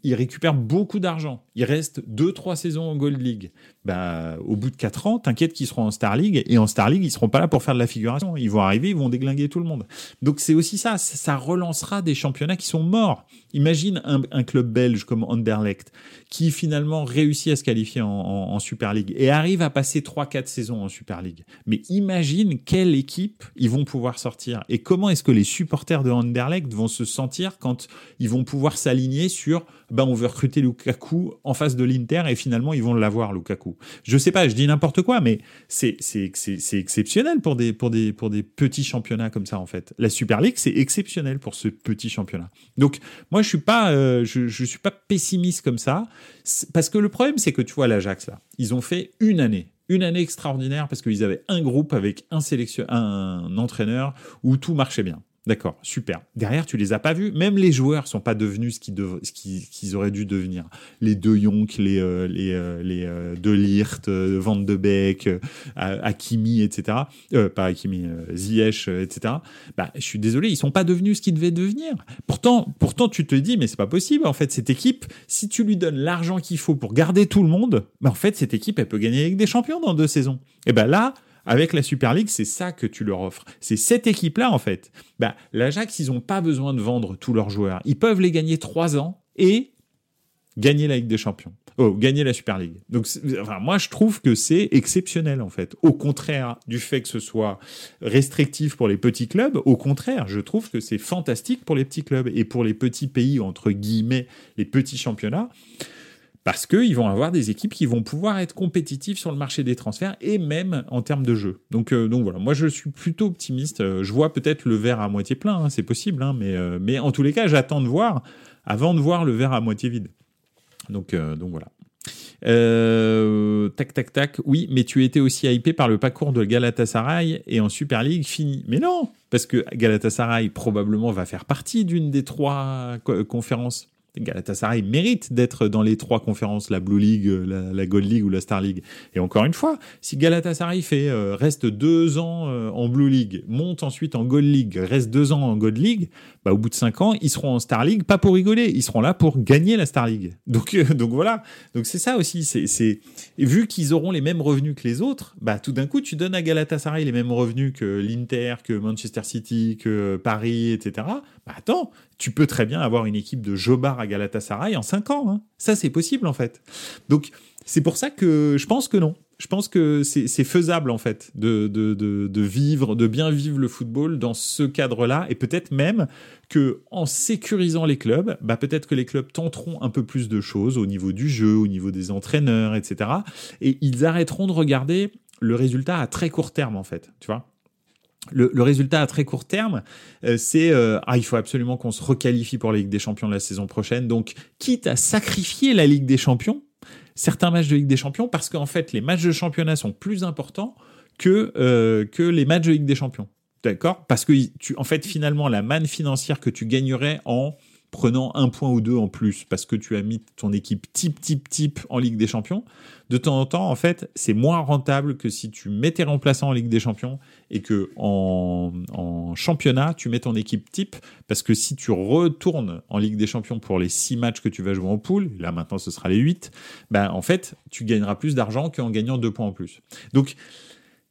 il récupère beaucoup d'argent. Il reste 2-3 saisons en Gold League. Bah, au bout de 4 ans, t'inquiète qu'ils seront en Star League et en Star League, ils seront pas là pour faire de la figuration. Ils vont arriver, ils vont déglinguer tout le monde. Donc c'est aussi ça, ça relancera des championnats qui sont morts. Imagine un, club belge comme Anderlecht qui finalement réussit à se qualifier en, Super League et arrive à passer 3-4 saisons en Super League. Mais imagine quelle équipe vont pouvoir sortir et comment est-ce que les supporters de Anderlecht vont se sentir quand ils vont pouvoir s'aligner sur ben on veut recruter Lukaku en face de l'Inter et finalement ils vont l'avoir Lukaku. Je sais pas, je dis n'importe quoi mais c'est exceptionnel pour des pour des pour des petits championnats comme ça en fait. La Super League c'est exceptionnel pour ce petit championnat. Donc moi je suis pas euh, je suis pas pessimiste comme ça parce que le problème c'est que tu vois l'Ajax là, ils ont fait une année une année extraordinaire parce qu'ils avaient un groupe avec un sélection, un entraîneur où tout marchait bien. D'accord, super. Derrière, tu les as pas vus. Même les joueurs sont pas devenus ce qu'ils auraient dû devenir. Les De Jong, les euh, euh, euh, De Lirt, Van de Beek, Hakimi, etc. pas Hakimi, Ziyech, etc. Bah, je suis désolé, ils sont pas devenus ce qu'ils devaient devenir. Pourtant, pourtant, tu te dis, mais c'est pas possible. En fait, cette équipe, si tu lui donnes l'argent qu'il faut pour garder tout le monde, bah, en fait, cette équipe, elle peut gagner avec des champions dans deux saisons. Et ben là, avec la Super League, c'est ça que tu leur offres. C'est cette équipe-là, en fait. Bah, L'Ajax, ils n'ont pas besoin de vendre tous leurs joueurs. Ils peuvent les gagner trois ans et gagner la Ligue des Champions. Oh, gagner la Super League. Donc, enfin, moi, je trouve que c'est exceptionnel, en fait. Au contraire du fait que ce soit restrictif pour les petits clubs, au contraire, je trouve que c'est fantastique pour les petits clubs et pour les petits pays, entre guillemets, les petits championnats parce qu'ils vont avoir des équipes qui vont pouvoir être compétitives sur le marché des transferts et même en termes de jeu. Donc, euh, donc voilà, moi je suis plutôt optimiste. Euh, je vois peut-être le verre à moitié plein, hein, c'est possible, hein, mais, euh, mais en tous les cas, j'attends de voir avant de voir le verre à moitié vide. Donc, donc voilà. tac, tac, tac. Oui, mais tu étais aussi hypé par le parcours de Galatasaray et en Super League fini. Mais non, parce que Galatasaray probablement va faire partie d'une des trois conférences. Galatasaray mérite d'être dans les trois conférences, la Blue League, la, Gold League ou la Star League. Et encore une fois, si Galatasaray fait euh, reste deux ans euh, en Blue League, monte ensuite en Gold League, reste deux ans en Gold League, bah, au bout de cinq ans, ils seront en Star League, pas pour rigoler, ils seront là pour gagner la Star League. [LAUGHS] Donc, euh, donc voilà. Donc c'est ça aussi. C'est vu qu'ils auront les mêmes revenus que les autres, bah tout d'un coup, tu donnes à Galatasaray les mêmes revenus que l'Inter, que Manchester City, que Paris, etc. Bah attends, tu peux très bien avoir une équipe de Jobar à Galatasaray en 5 ans. Hein. Ça, c'est possible, en fait. Donc, c'est pour ça que je pense que non. Je pense que c'est faisable, en fait, de, de, de, vivre, de bien vivre le football dans ce cadre-là. Et peut-être même que en sécurisant les clubs, bah peut-être que les clubs tenteront un peu plus de choses au niveau du jeu, au niveau des entraîneurs, etc. Et ils arrêteront de regarder le résultat à très court terme, en fait. Tu vois le, résultat à très court terme, euh, c'est euh, ah il faut absolument qu'on se requalifie pour la Ligue des Champions la saison prochaine. Donc quitte à sacrifier la Ligue des Champions, certains matchs de Ligue des Champions, parce qu'en fait les matchs de championnat sont plus importants que euh, que les matchs de Ligue des Champions. D'accord? Parce que tu, en fait finalement la manne financière que tu gagnerais en prenant un point ou deux en plus parce que tu as mis ton équipe type, type, type en Ligue des Champions, de temps en temps, en fait, c'est moins rentable que si tu mets tes remplaçants en Ligue des Champions et que en, championnat, tu mets ton équipe type parce que si tu retournes en Ligue des Champions pour les six matchs que tu vas jouer en poule, là maintenant ce sera les huit, ben, en fait, tu gagneras plus d'argent qu'en gagnant deux points en plus. Donc,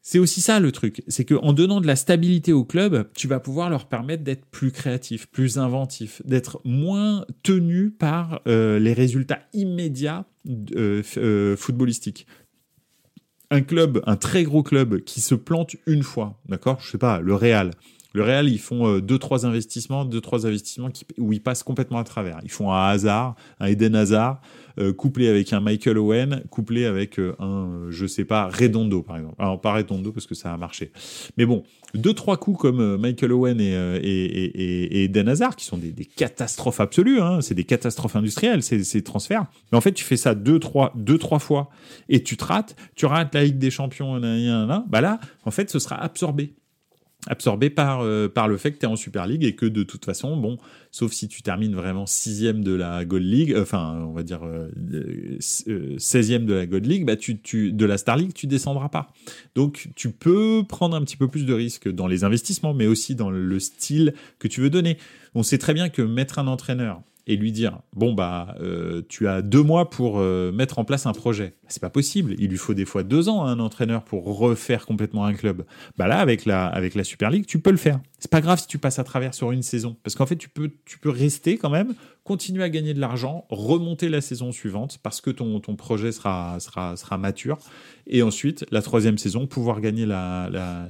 c'est aussi ça le truc, c'est qu'en donnant de la stabilité au club, tu vas pouvoir leur permettre d'être plus créatifs, plus inventifs, d'être moins tenus par euh, les résultats immédiats euh, euh, footballistiques. Un club, un très gros club qui se plante une fois, d'accord? Je sais pas, le Real. Le Real, ils font deux trois investissements, deux trois investissements où ils passent complètement à travers. Ils font un Hazard, un Eden Hazard, euh, couplé avec un Michael Owen, couplé avec euh, un, euh, je sais pas, Redondo par exemple. Alors pas Redondo parce que ça a marché. Mais bon, deux trois coups comme Michael Owen et, et, et, Dan Hazard qui sont des, catastrophes absolues. Hein. C'est des catastrophes industrielles ces, ces transferts. Mais en fait, tu fais ça deux trois deux trois fois et tu te rates. Tu rates la Ligue des Champions. Bah là, en fait, ce sera absorbé. Absorbé par, euh, par le fait que tu es en Super League et que de toute façon, bon, sauf si tu termines vraiment sixième de la Gold League, euh, enfin, on va dire 16e de la Gold League, bah, tu, tu, de la Star League, tu descendras pas. Donc, tu peux prendre un petit peu plus de risques dans les investissements, mais aussi dans le style que tu veux donner. On sait très bien que mettre un entraîneur et lui dire bon bah euh, tu as deux mois pour euh, mettre en place un projet. C'est pas possible. Il lui faut des fois deux ans à un entraîneur pour refaire complètement un club. Bah là avec la avec la Super League tu peux le faire. C'est pas grave si tu passes à travers sur une saison parce qu'en fait tu peux tu peux rester quand même, continuer à gagner de l'argent, remonter la saison suivante parce que ton ton projet sera sera sera mature et ensuite la troisième saison pouvoir gagner la la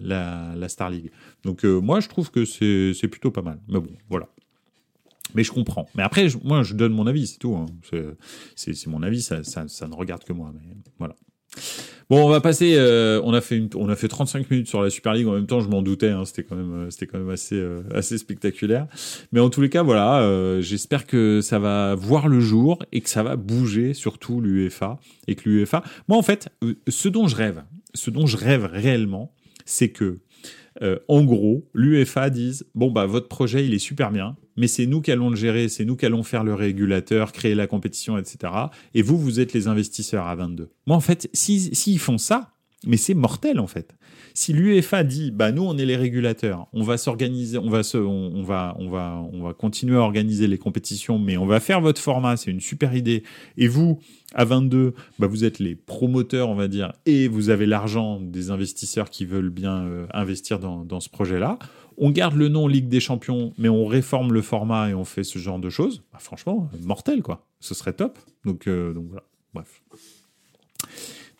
la, Star League. Donc euh, moi je trouve que c'est plutôt pas mal. Mais bon voilà. Mais je comprends. Mais après, moi, je donne mon avis, c'est tout. Hein. C'est mon avis, ça, ça, ça, ne regarde que moi. Mais voilà. Bon, on va passer. Euh, on a fait une, on a fait 35 minutes sur la Super League. En même temps, je m'en doutais. Hein, c'était quand même, euh, c'était quand même assez, euh, assez spectaculaire. Mais en tous les cas, voilà. Euh, J'espère que ça va voir le jour et que ça va bouger, surtout l'UEFA et que l'UEFA. Moi, en fait, ce dont je rêve, ce dont je rêve réellement, c'est que euh, en gros, l'UEFA dise bon bah votre projet il est super bien, mais c'est nous qui allons le gérer, c'est nous qui allons faire le régulateur, créer la compétition, etc. Et vous, vous êtes les investisseurs à 22. Moi en fait, s'ils si, font ça, mais c'est mortel en fait. Si l'UEFA dit, bah nous on est les régulateurs, on va s'organiser, on va se, on, va, on va, on va continuer à organiser les compétitions, mais on va faire votre format, c'est une super idée. Et vous, à 22, bah vous êtes les promoteurs, on va dire, et vous avez l'argent des investisseurs qui veulent bien euh, investir dans, dans ce projet-là. On garde le nom Ligue des Champions, mais on réforme le format et on fait ce genre de choses. Bah, franchement, mortel quoi. Ce serait top. Donc, euh, donc voilà. Bref.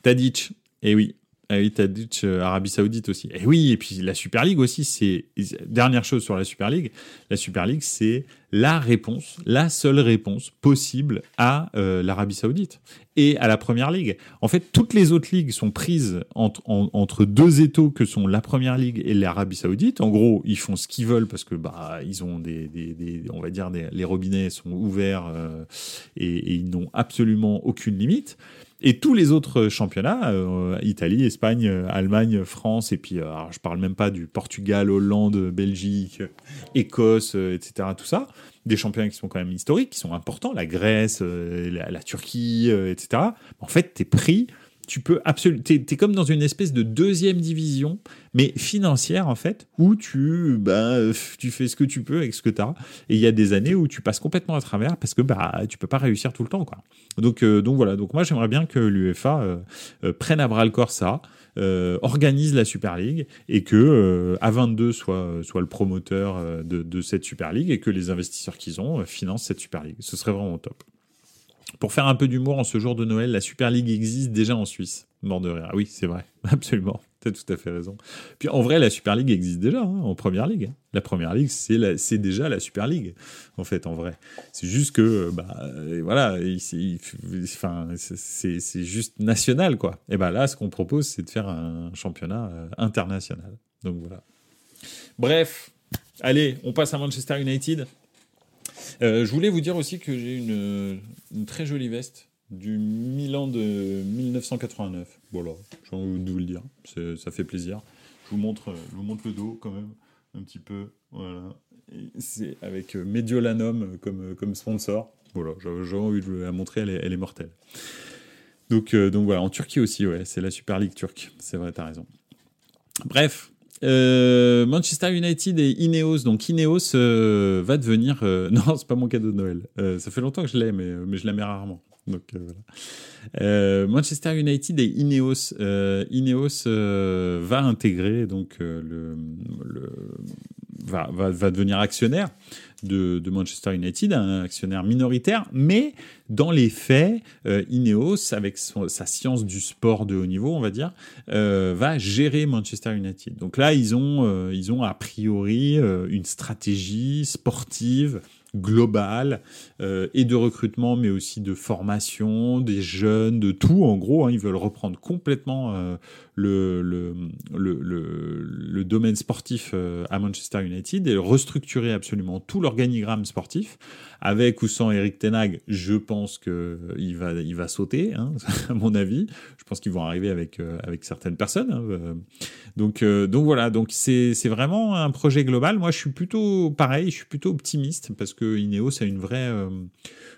Tadic, eh oui, t'as dit euh, Arabie Saoudite aussi. Et oui, et puis la Super League aussi, c'est dernière chose sur la Super League. La Super League, c'est la réponse, la seule réponse possible à euh, l'Arabie Saoudite et à la Première Ligue. En fait, toutes les autres ligues sont prises entre, entre deux étaux que sont la Première Ligue et l'Arabie Saoudite. En gros, ils font ce qu'ils veulent parce que bah ils ont des, des, des on va dire des, les robinets sont ouverts euh, et, et ils n'ont absolument aucune limite. Et tous les autres championnats, euh, Italie, Espagne, Allemagne, France, et puis euh, alors, je parle même pas du Portugal, Hollande, Belgique, Écosse, euh, etc. Tout ça, des championnats qui sont quand même historiques, qui sont importants, la Grèce, la, la, Turquie, etc. En fait, t'es pris tu peux absolument. T'es es comme dans une espèce de deuxième division, mais financière en fait, où tu bah tu fais ce que tu peux avec ce que tu as. Et il y a des années où tu passes complètement à travers parce que bah tu peux pas réussir tout le temps quoi. Donc euh, donc voilà. Donc moi j'aimerais bien que l'UEFA euh, euh, prenne à bras le corps ça. organise la Super League et que A22 soit, soit le promoteur de, de, cette Super League et que les investisseurs qu'ils ont financent cette Super League. Ce serait vraiment top. Pour faire un peu d'humour en ce jour de Noël, la Super League existe déjà en Suisse. Mort de rire. Ah oui, c'est vrai. [LAUGHS] Absolument. Tu as tout à fait raison. Puis en vrai, la Super League existe déjà hein, en première ligue. La première ligue, c'est déjà la Super League, en fait, en vrai. C'est juste que, bah, euh, voilà, c'est juste national, quoi. Et ben là, ce qu'on propose, c'est de faire un championnat euh, international. Donc voilà. Bref, allez, on passe à Manchester United. Euh, je voulais vous dire aussi que j'ai une, très jolie veste du Milan de 1989. Voilà, j'ai envie de vous le dire. Ça fait plaisir. Je vous, montre, je vous montre le dos quand même, un petit peu. Voilà. C'est avec euh, Mediolanum comme, comme sponsor. Voilà, j'ai envie de la montrer, elle est, elle est mortelle. Donc, euh, donc voilà, en Turquie aussi, ouais, c'est la Super League turque. C'est vrai, t'as raison. Bref, euh, Manchester United et Ineos. Donc Ineos euh, va devenir. Euh, [LAUGHS] non, c'est pas mon cadeau de Noël. Ça fait longtemps que je l'ai, mais, mais je la mets rarement. Donc voilà. Manchester United et Ineos. Ineos va intégrer donc le va, devenir actionnaire de, Manchester United, un actionnaire minoritaire, mais dans les faits, euh, Ineos, avec sa science du sport de haut niveau, on va dire, euh, va gérer Manchester United. Donc là, ils ont, euh, ils ont a priori une stratégie sportive global euh, et de recrutement, mais aussi de formation, des jeunes, de tout en gros. Hein. ils veulent reprendre complètement euh, le, le, le, le, domaine sportif euh, à Manchester United et restructurer absolument tout l'organigramme sportif. Avec ou sans Eric Tenag, je pense qu'il va, il va sauter, hein, [LAUGHS] à mon avis. Je pense qu'ils vont arriver avec, avec certaines personnes. Hein, donc, donc voilà, donc c'est vraiment un projet global. Moi, je suis plutôt pareil, je suis plutôt optimiste parce que Ineos a une vraie, euh,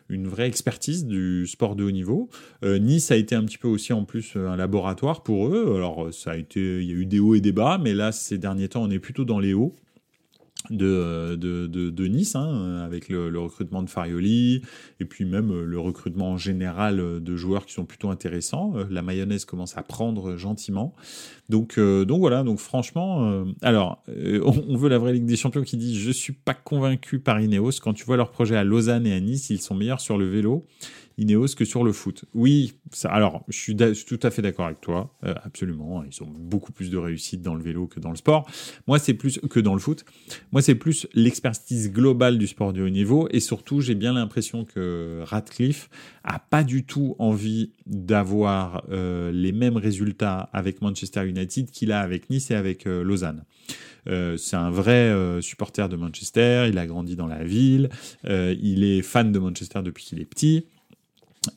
une vraie expertise du sport de haut niveau. Euh, nice a été un petit peu aussi en plus un laboratoire pour eux. Alors ça a été, il y a eu des hauts et des bas, mais là ces derniers temps on est plutôt dans les hauts de, de, de, Nice, hein, avec le, recrutement de Farioli, et puis même le recrutement en général de joueurs qui sont plutôt intéressants. La mayonnaise commence à prendre gentiment. Donc, euh, donc voilà, donc franchement, euh, alors, euh, on, veut la vraie Ligue des Champions qui dit Je suis pas convaincu par Ineos. Quand tu vois leur projet à Lausanne et à Nice, ils sont meilleurs sur le vélo. Ineos que sur le foot. Oui, alors je suis, tout à fait d'accord avec toi, absolument. Ils ont beaucoup plus de réussite dans le vélo que dans le sport. Moi, c'est plus que dans le foot. Moi, c'est plus l'expertise globale du sport de haut niveau et surtout, j'ai bien l'impression que Radcliffe a pas du tout envie d'avoir les mêmes résultats avec Manchester United qu'il a avec Nice et avec euh, Lausanne. c'est un vrai supporter de Manchester, il a grandi dans la ville, il est fan de Manchester depuis qu'il est petit.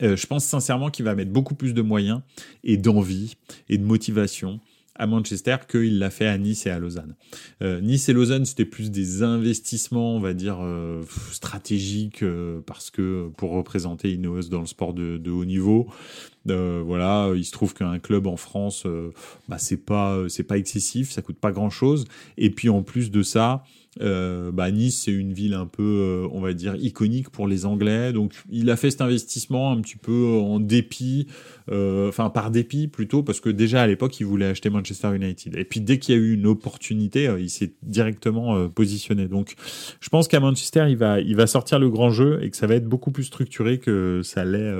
Euh, je pense sincèrement qu'il va mettre beaucoup plus de moyens et d'envie et de motivation à Manchester qu'il l'a fait à Nice et à Lausanne. Euh, nice et Lausanne, c'était plus des investissements, on va dire, euh, stratégiques, parce que pour représenter Ineos dans le sport de, haut niveau, voilà, il se trouve qu'un club en France, bah, c'est pas, c'est pas excessif, ça coûte pas grand chose. Et puis en plus de ça, euh, bah, nice, c'est une ville un peu, euh, on va dire, iconique pour les Anglais. Donc, il a fait cet investissement un petit peu en dépit, euh, enfin par dépit plutôt, parce que déjà à l'époque, il voulait acheter Manchester United. Et puis, dès qu'il y a eu une opportunité, il s'est directement positionné. Donc, je pense qu'à Manchester, il va, il va sortir le grand jeu et que ça va être beaucoup plus structuré que ça l'est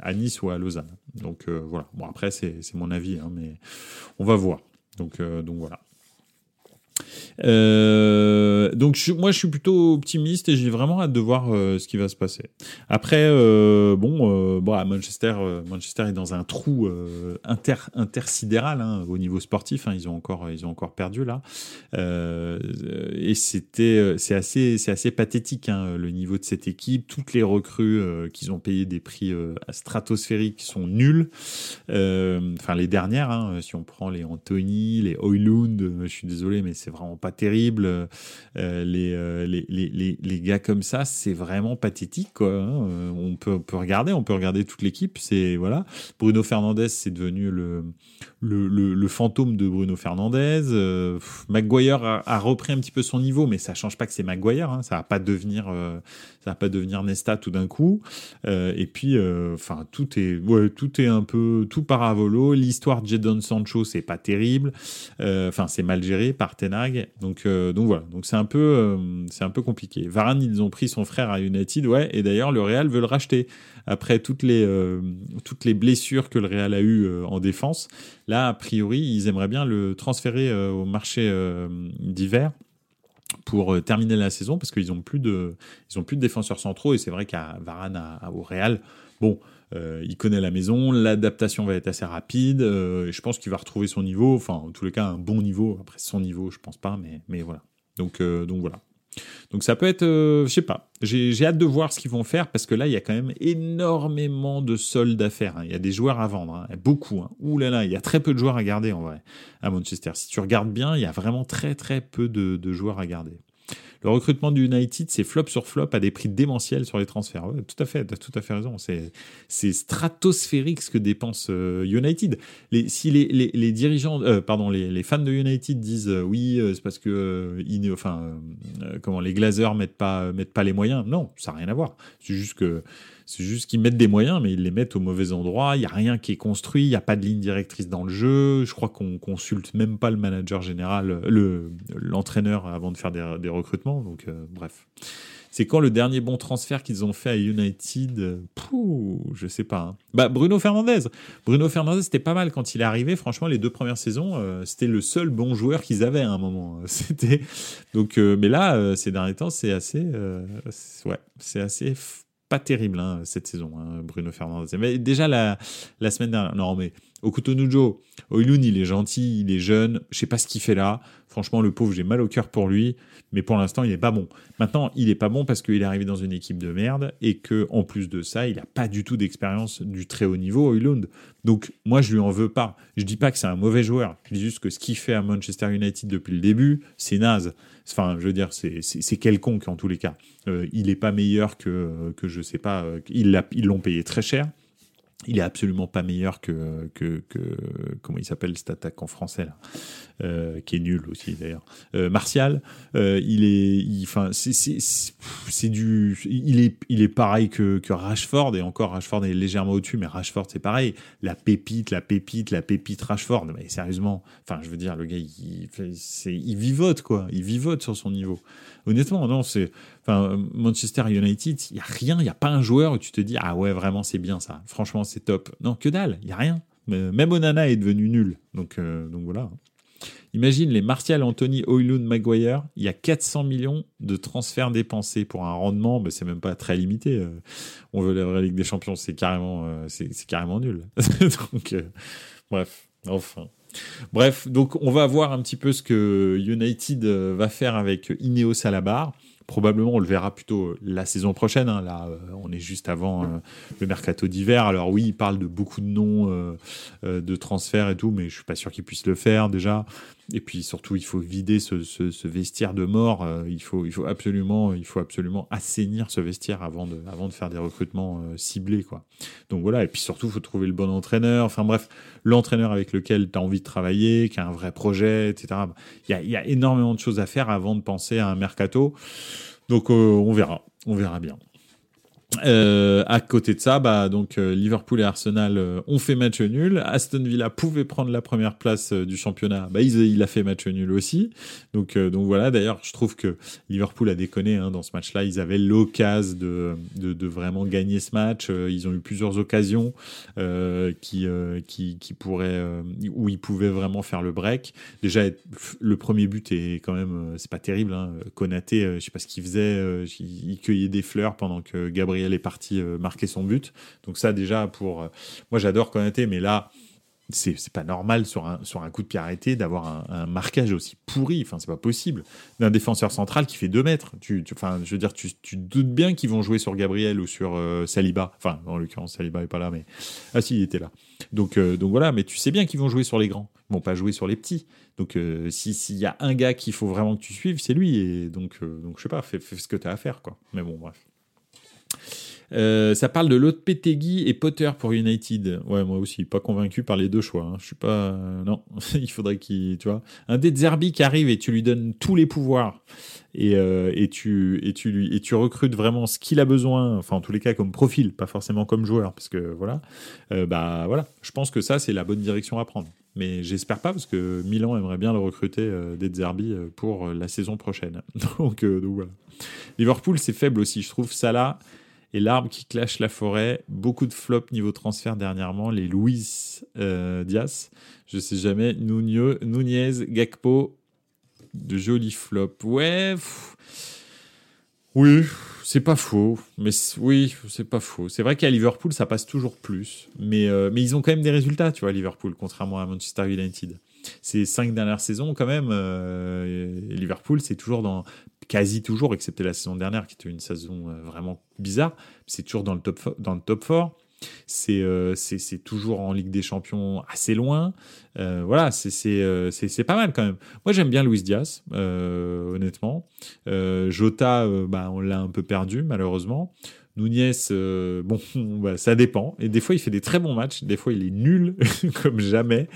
à Nice ou à Lausanne. Donc, voilà. Bon, après, c'est mon avis, hein, mais on va voir. Donc, donc voilà. Euh, donc moi je suis plutôt optimiste et j'ai vraiment hâte de voir euh, ce qui va se passer. Après euh, bon à Manchester Manchester est dans un trou inter intersidéral hein, au niveau sportif hein, ils ont encore ils ont encore perdu là. Et c'était c'est assez c'est assez pathétique hein, le niveau de cette équipe. Toutes les recrues qu'ils ont payé des prix stratosphériques sont nuls enfin les dernières si on prend les Anthony les Oilund je suis désolé mais c'est vraiment pas terrible. Euh, euh, les, les, les, gars comme ça, c'est vraiment pathétique. Hein. euh, on, peut, on peut regarder, on peut regarder toute l'équipe. C'est voilà. Bruno Fernandez, c'est devenu le, le, le, fantôme de Bruno Fernandez. Maguire a, repris un petit peu son niveau, mais ça change pas que c'est Maguire. Hein. ça va pas devenir, ça va pas devenir Nesta tout d'un coup. et puis, enfin, tout est, ouais, tout est un peu, tout paravolo. L'histoire de Jadon Sancho, c'est pas terrible. Enfin, c'est mal géré par Tenag. Donc, euh, donc voilà. Donc c'est un peu, euh, c'est un peu compliqué. Varane, ils ont pris son frère à United, ouais. Et d'ailleurs, le Real veut le racheter après toutes les, euh, toutes les blessures que le Real a eues en défense. Là, a priori, ils aimeraient bien le transférer au marché d'hiver pour terminer la saison parce qu'ils ont plus de, plus de défenseurs centraux et c'est vrai qu'à Varane au Real, bon. il connaît la maison, l'adaptation va être assez rapide. je pense qu'il va retrouver son niveau, enfin en tous les cas un bon niveau. Après son niveau, je pense pas, mais, mais voilà. Donc, donc voilà. Donc ça peut être, je sais pas. J'ai hâte de voir ce qu'ils vont faire parce que là il y a quand même énormément de soldes à faire. Hein. Il y a des joueurs à vendre, hein. beaucoup. Hein. Ouh là là, il y a très peu de joueurs à garder en vrai à Manchester. Si tu regardes bien, il y a vraiment très très peu de, de joueurs à garder. Le recrutement du United, c'est flop sur flop à des prix démentiels sur les transferts. tout à fait, tu as tout à fait raison. C'est stratosphérique ce que dépense euh, United. Si les, dirigeants, euh, pardon, les, fans de United disent euh, oui, c'est parce que enfin, comment les Glazers mettent pas mettent pas les moyens. Non, ça n'a rien à voir. C'est juste que c'est juste qu'ils mettent des moyens, mais ils les mettent au mauvais endroit. Il n'y a rien qui est construit, il n'y a pas de ligne directrice dans le jeu. Je crois qu'on consulte même pas le manager général, le l'entraîneur avant de faire des, recrutements. Donc, euh, bref C'est quand le dernier bon transfert qu'ils ont fait à United? Pouh, je sais pas. Hein. Bah, Bruno Fernandez. Bruno Fernandez, c'était pas mal quand il est arrivé. Franchement, les deux premières saisons, euh, c'était le seul bon joueur qu'ils avaient à un moment. [LAUGHS] C'était donc, euh, mais là, ces derniers temps, c'est assez, ouais, c'est assez pas terrible hein, cette saison, hein, Bruno Fernandez. Mais déjà la, la semaine dernière, non mais Okutonujo, Oilun, il est gentil, il est jeune, je sais pas ce qu'il fait là. Franchement, le pauvre, j'ai mal au cœur pour lui, mais pour l'instant, il n'est pas bon. Maintenant, il n'est pas bon parce qu'il est arrivé dans une équipe de merde et que en plus de ça, il n'a pas du tout d'expérience du très haut niveau, Oilund. Donc, moi, je lui en veux pas. Je dis pas que c'est un mauvais joueur. Je dis juste que ce qu'il fait à Manchester United depuis le début, c'est naze. Enfin, je veux dire, c'est quelconque en tous les cas. Euh, il n'est pas meilleur que, que je sais pas. Euh, ils l'ont payé très cher. Il est absolument pas meilleur que, que, que comment il s'appelle cet attaque en français là, euh, qui est nul aussi d'ailleurs. Euh, Martial, euh, il est, enfin c'est du, il est il est pareil que, que Rashford et encore Rashford est légèrement au-dessus, mais Rashford c'est pareil. La pépite, la pépite, la pépite Rashford. Mais sérieusement, enfin je veux dire le gars il, il, il vivote quoi, il vivote sur son niveau. Honnêtement non c'est Manchester United, il y a rien, il y a pas un joueur où tu te dis ah ouais vraiment c'est bien ça. Franchement c'est top. Non que dalle, il y a rien. Même Onana est devenu nul. Donc euh, voilà. Imagine les Martial, Anthony, Oilun, Maguire. Il y a 400 millions de transferts dépensés pour un rendement, mais c'est même pas très limité. Euh. On veut la vraie Ligue des Champions, c'est carrément, euh, c'est carrément nul. [LAUGHS] donc, bref, enfin. Bref, donc on va voir un petit peu ce que United va faire avec Ineos à la barre. Probablement, on le verra plutôt euh, la saison prochaine. Hein. Là, euh, on est juste avant euh, le mercato d'hiver. Alors oui, il parle de beaucoup de noms de transferts et tout, mais je suis pas sûr qu'il puisse le faire déjà. Et puis surtout, il faut vider ce, vestiaire de mort. il faut, il faut absolument, il faut absolument assainir ce vestiaire avant de, faire des recrutements ciblés, quoi. Donc voilà. Et puis surtout, il faut trouver le bon entraîneur. Enfin bref, l'entraîneur avec lequel tu as envie de travailler, qui a un vrai projet, etc. Il y a, y a énormément de choses à faire avant de penser à un mercato. Donc euh, on verra, on verra bien. Euh, à côté de ça, bah donc euh, Liverpool et Arsenal euh, ont fait match nul. Aston Villa pouvait prendre la première place du championnat, bah il, a fait match nul aussi. Donc donc voilà. D'ailleurs, je trouve que Liverpool a déconné hein, dans ce match-là. Ils avaient l'occasion de, de, vraiment gagner ce match. ils ont eu plusieurs occasions qui qui qui pourraient où ils pouvaient vraiment faire le break. Déjà, le premier but est quand même c'est pas terrible. Hein. Konaté, je sais pas ce qu'il faisait. il cueillait des fleurs pendant que Gabriel elle est partie euh, marquer son but. Donc ça déjà pour euh, moi j'adore Konaté, mais là c'est pas normal sur un, sur un coup de pied arrêté d'avoir un, marquage aussi pourri. Enfin, c'est pas possible. D'un défenseur central qui fait 2 mètres. Tu, enfin, je veux dire, tu, tu doutes bien qu'ils vont jouer sur Gabriel ou sur euh, Saliba. Enfin, en l'occurrence, Saliba est pas là, mais. Ah, si, il était là. Donc, donc voilà, mais tu sais bien qu'ils vont jouer sur les grands. Ils vont pas jouer sur les petits. Donc, s'il y a un gars qu'il faut vraiment que tu suives, c'est lui. Et donc, donc, je sais pas, fais, fais ce que tu as à faire, quoi. Mais bon, bref. Euh, ça parle de Lopetegui et Potter pour United. Ouais, moi aussi, pas convaincu par les deux choix. Hein. Je suis pas. Euh, non, [LAUGHS] il faudrait qu'il. Tu vois, un Zerbi qui arrive et tu lui donnes tous les pouvoirs et, euh, et, tu, et, tu, et tu recrutes vraiment ce qu'il a besoin, enfin, en tous les cas, comme profil, pas forcément comme joueur, parce que voilà. bah voilà, je pense que ça, c'est la bonne direction à prendre. Mais j'espère pas, parce que Milan aimerait bien le recruter, des Zerbi, pour la saison prochaine. [LAUGHS] donc, donc voilà. Liverpool, c'est faible aussi, je trouve. là et l'arbre qui clash la forêt. Beaucoup de flops niveau transfert dernièrement. Les Luis euh, Diaz, je sais jamais. Nunez, Gakpo, de jolis flops. Ouais, oui, c'est pas faux. Mais oui, c'est pas faux. C'est vrai qu'à Liverpool, ça passe toujours plus. Mais, euh, mais ils ont quand même des résultats, tu vois, Liverpool, contrairement à Manchester United. Ces cinq dernières saisons, quand même, euh, Liverpool, c'est toujours dans quasi toujours, excepté la saison dernière qui était une saison euh, vraiment bizarre. C'est toujours dans le top, dans le top 4. Euh, c'est c'est toujours en Ligue des Champions assez loin. Euh, voilà, c'est pas mal quand même. Moi, j'aime bien Luis Diaz, honnêtement. Jota, bah, on l'a un peu perdu, malheureusement. Nunez, euh, bon, [LAUGHS] bah, ça dépend. Et des fois, il fait des très bons matchs. Des fois, il est nul, [LAUGHS] comme jamais.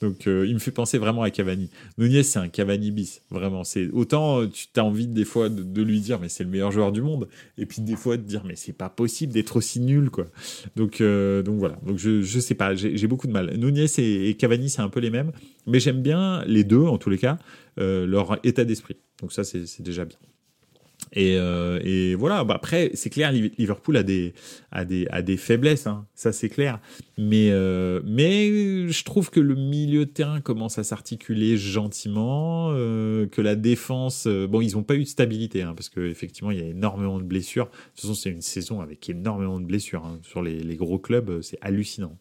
Donc, euh, il me fait penser vraiment à Cavani. Nunez, c'est un Cavani bis. Vraiment. C'est autant euh, tu as envie des fois de, lui dire, mais c'est le meilleur joueur du monde. Et puis des fois de dire, mais c'est pas possible d'être aussi nul, quoi. Donc, donc voilà. Donc je, je sais pas. J'ai beaucoup de mal. Nunez et, et Cavani, c'est un peu les mêmes. Mais j'aime bien les deux, en tous les cas, leur état d'esprit. Donc ça, c'est déjà bien. Et, euh, et, voilà. Bah après, c'est clair, Liverpool a des a des a des faiblesses, hein. ça c'est clair. Mais euh, mais je trouve que le milieu de terrain commence à s'articuler gentiment, euh, que la défense, euh, bon, ils n'ont pas eu de stabilité, hein, parce que effectivement, il y a énormément de blessures. De toute façon, c'est une saison avec énormément de blessures hein. sur les, les gros clubs, c'est hallucinant.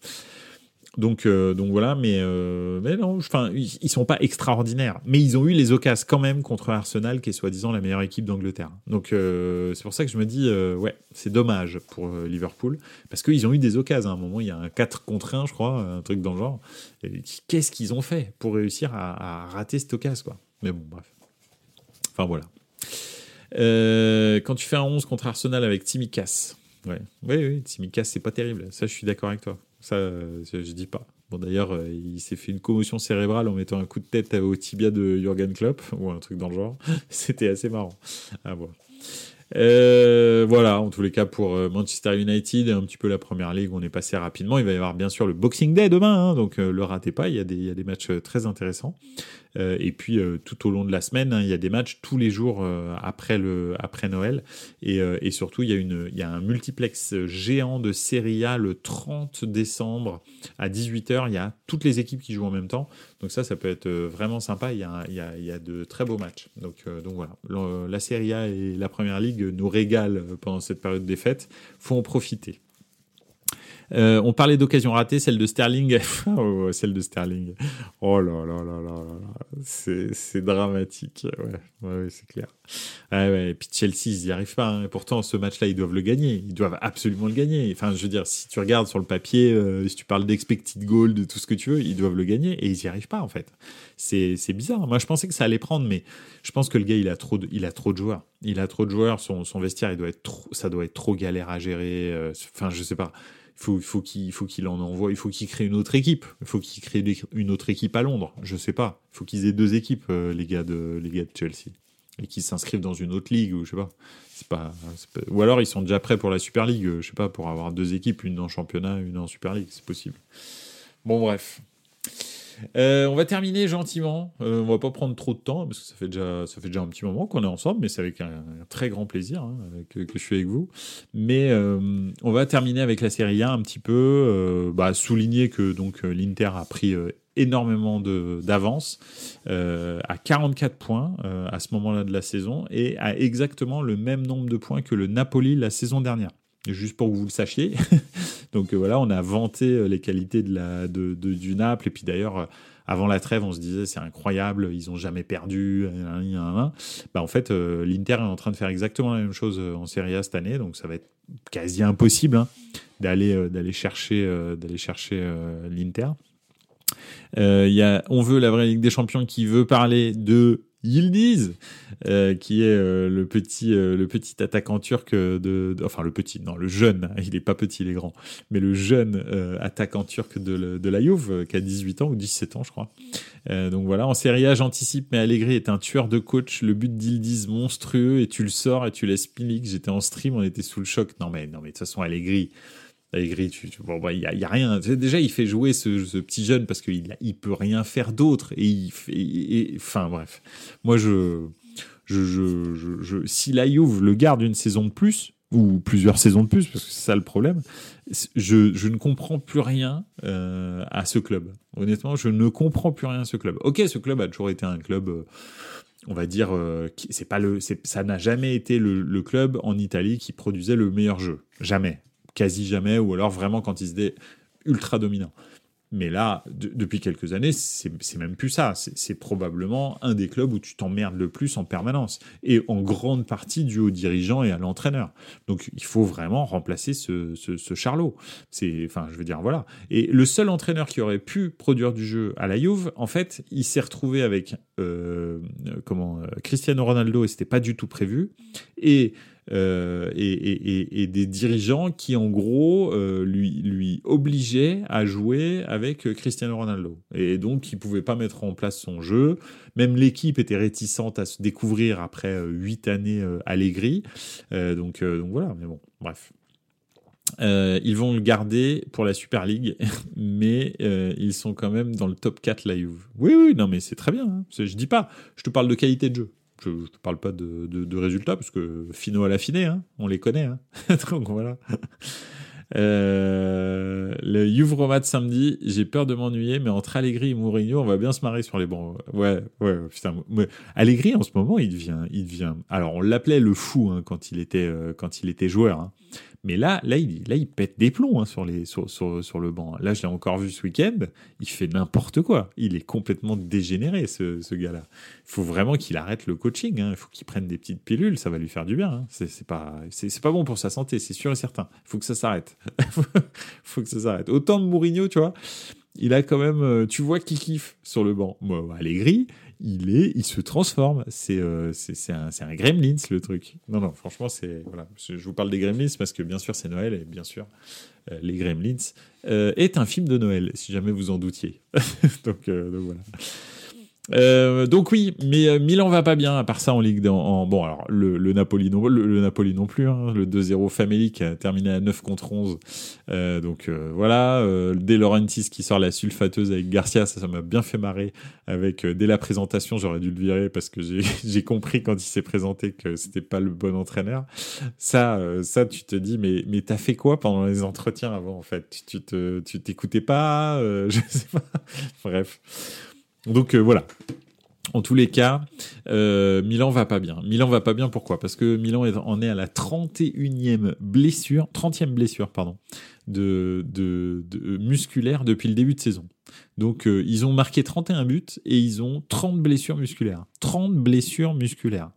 Donc, euh, donc voilà, mais, euh, mais non, enfin, ils, sont pas extraordinaires, mais ils ont eu les occasions quand même contre Arsenal, qui est soi-disant la meilleure équipe d'Angleterre. Donc euh, c'est pour ça que je me dis, euh, ouais, c'est dommage pour Liverpool, parce qu'ils ont eu des occasions. À un moment, il y a un 4 contre 1, je crois, un truc dans le genre. Qu'est-ce qu'ils ont fait pour réussir à, rater cette occasion, quoi? Mais bon, bref. Enfin voilà. quand tu fais un 11 contre Arsenal avec Timikas, ouais, oui, oui, Timikas, c'est pas terrible. Ça, je suis d'accord avec toi. Ça, je, je dis pas. Bon, d'ailleurs, euh, il s'est fait une commotion cérébrale en mettant un coup de tête au tibia de Jürgen Klopp, [LAUGHS] ou un truc dans le genre. [LAUGHS] C'était assez marrant à voir. Euh, voilà, en tous les cas pour euh, Manchester United un petit peu la première ligue, on est passé rapidement. Il va y avoir bien sûr le Boxing Day demain, hein, donc euh, le ratez pas. Il y, a des, matchs très intéressants. Euh, et puis tout au long de la semaine, hein, il y a des matchs tous les jours après le après Noël. Et, surtout, il y a une il y a un multiplex géant de Serie A le 30 décembre à 18h. Il y a toutes les équipes qui jouent en même temps. Donc ça, ça peut être vraiment sympa. Il y a, il y a, il y a de très beaux matchs. Donc, donc voilà, la Serie A et la Première Ligue nous régalent pendant cette période des fêtes. Faut en profiter. Euh, on parlait d'occasion ratée, celle de Sterling. [LAUGHS] oh, celle de Sterling. Oh là là là là là. C'est dramatique. Ouais, c'est clair. Ouais. Et puis Chelsea, ils n'y arrivent pas. Hein. Et pourtant, ce match-là, ils doivent le gagner. Ils doivent absolument le gagner. Enfin, je veux dire, si tu regardes sur le papier, euh, si tu parles d'expected goal, de tout ce que tu veux, ils doivent le gagner. Et ils n'y arrivent pas, en fait. C'est bizarre. Moi, je pensais que ça allait prendre, mais je pense que le gars, il a trop de, il a trop de joueurs. Il a trop de joueurs. Son, son vestiaire, il doit être trop, ça doit être trop galère à gérer. Euh, enfin, je sais pas faut, faut qu'il faut qu'il en envoie, il faut qu'il crée une autre équipe, il faut qu'il crée une autre équipe à Londres, je sais pas, il faut qu'ils aient deux équipes euh, les gars de les gars Chelsea et qu'ils s'inscrivent dans une autre ligue ou je sais pas. C'est pas, pas, ou alors ils sont déjà prêts pour la Super League, je sais pas, pour avoir deux équipes, une en championnat, une en Super League, c'est possible. Bon bref. Euh, on va terminer gentiment. Euh, on va pas prendre trop de temps parce que ça fait déjà, un petit moment qu'on est ensemble, mais c'est avec un, très grand plaisir hein, que, que, je suis avec vous. Mais euh, on va terminer avec la série A un petit peu, euh, bah, souligner que donc l'Inter a pris euh, énormément d'avance à 44 points à ce moment-là de la saison et à exactement le même nombre de points que le Napoli la saison dernière juste pour que vous le sachiez. [LAUGHS] Donc euh, voilà, on a vanté euh, les qualités de la, de, de, du Naples. Et puis d'ailleurs, euh, avant la trêve, on se disait c'est incroyable, ils ont jamais perdu. Bah, en fait, l'Inter est en train de faire exactement la même chose en Serie A cette année. Donc ça va être quasi impossible hein, d'aller d'aller chercher, d'aller chercher l'Inter. Y a, on veut la vraie Ligue des Champions qui veut parler de Yildiz, euh, qui est euh, le petit euh, le petit attaquant turc de, de, enfin le petit non le jeune il est pas petit il est grand mais le jeune euh, attaquant turc de, de la Juve qui a 18 ans ou 17 ans je crois. Euh, donc voilà en Serie A j'anticipe mais Allegri est un tueur de coach. Le but d'Yildiz monstrueux et tu le sors et tu laisses Milik j'étais en stream on était sous le choc. Non mais non mais de toute façon Allegri Allegri, tu, bon, bah, il y, a rien. Déjà, il fait jouer ce, petit jeune parce qu'il il peut rien faire d'autre. Et enfin, bref. Moi, je, si la Juve le garde une saison de plus, ou plusieurs saisons de plus, parce que c'est ça le problème, je, ne comprends plus rien euh, à ce club. Honnêtement, je ne comprends plus rien à ce club. Ok, ce club a toujours été un club. Euh, on va dire, euh, c'est pas le, ça n'a jamais été le, club en Italie qui produisait le meilleur jeu. Jamais quasi jamais, ou alors vraiment quand ils étaient ultra dominants. Mais là, de, depuis quelques années, c'est même plus ça. C'est probablement un des clubs où tu t'emmerdes le plus en permanence. Et en grande partie dû aux dirigeants et à l'entraîneur. Donc il faut vraiment remplacer ce, Charlot. Enfin, je veux dire, voilà. Et le seul entraîneur qui aurait pu produire du jeu à la Juve, en fait, il s'est retrouvé avec euh, comment Cristiano Ronaldo et c'était pas du tout prévu. Et euh, et, des dirigeants qui, en gros, euh, lui, obligeaient à jouer avec Cristiano Ronaldo. Et donc, il pouvait pas mettre en place son jeu. Même l'équipe était réticente à se découvrir après huit années euh, Allegri. Euh, donc, euh, donc voilà, mais bon, bref. Euh, ils vont le garder pour la Super League, [LAUGHS] mais euh, ils sont quand même dans le top 4 la Juve. Oui, oui, non, mais c'est très bien. Hein. Je dis pas, je te parle de qualité de jeu. Je ne parle pas de, résultats, parce que Fino à l'affiné, hein, on les connaît. Hein. [LAUGHS] Donc voilà. Euh, le Juve Roma de samedi, j'ai peur de m'ennuyer, mais entre Allegri et Mourinho, on va bien se marrer sur les bancs. Ouais, ouais, putain. Mais Allegri, en ce moment, il devient, il devient. Alors, on l'appelait le fou hein, quand il était, euh, quand il était joueur. Mais là, là, il, pète des plombs hein, sur, sur, le banc. Là, je l'ai encore vu ce week-end. Il fait n'importe quoi. Il est complètement dégénéré, ce, gars-là. Il faut vraiment qu'il arrête le coaching. Hein. Il faut qu'il prenne des petites pilules. Ça va lui faire du bien. Hein. C'est pas, bon pour sa santé, c'est sûr et certain. Il faut que ça s'arrête. Il [LAUGHS] faut que ça s'arrête. Autant de Mourinho, tu vois, il a quand même. Euh, tu vois qu'il kiffe sur le banc. Moi, Allegri, il est, il se transforme. C'est euh, un, un gremlins le truc. Non non, franchement c'est voilà. Je, vous parle des gremlins parce que bien sûr c'est Noël et bien sûr euh, les gremlins euh, est un film de Noël si jamais vous en doutiez. [LAUGHS] donc voilà. Euh, donc oui, mais euh, Milan va pas bien à part ça en Ligue en, bon alors le, le Napoli non le, Napoli non plus hein, le 2-0 famélique a terminé à 9 contre 11. Euh, donc euh, voilà, euh, De Laurentiis qui sort la sulfateuse avec Garcia, ça ça m'a bien fait marrer avec dès la présentation, j'aurais dû le virer parce que [LAUGHS] j'ai compris quand il s'est présenté que c'était pas le bon entraîneur. Ça ça tu te dis mais mais t'as fait quoi pendant les entretiens avant en fait? Tu te tu t'écoutais pas [LAUGHS] je sais pas. Bref. Donc euh, voilà. En tous les cas, euh, Milan va pas bien. Milan va pas bien pourquoi? Parce que Milan en est à la 31e blessure, 30e blessure pardon, de, de, musculaire depuis le début de saison. Donc euh, ils ont marqué 31 buts et ils ont 30 blessures musculaires. 30 blessures musculaires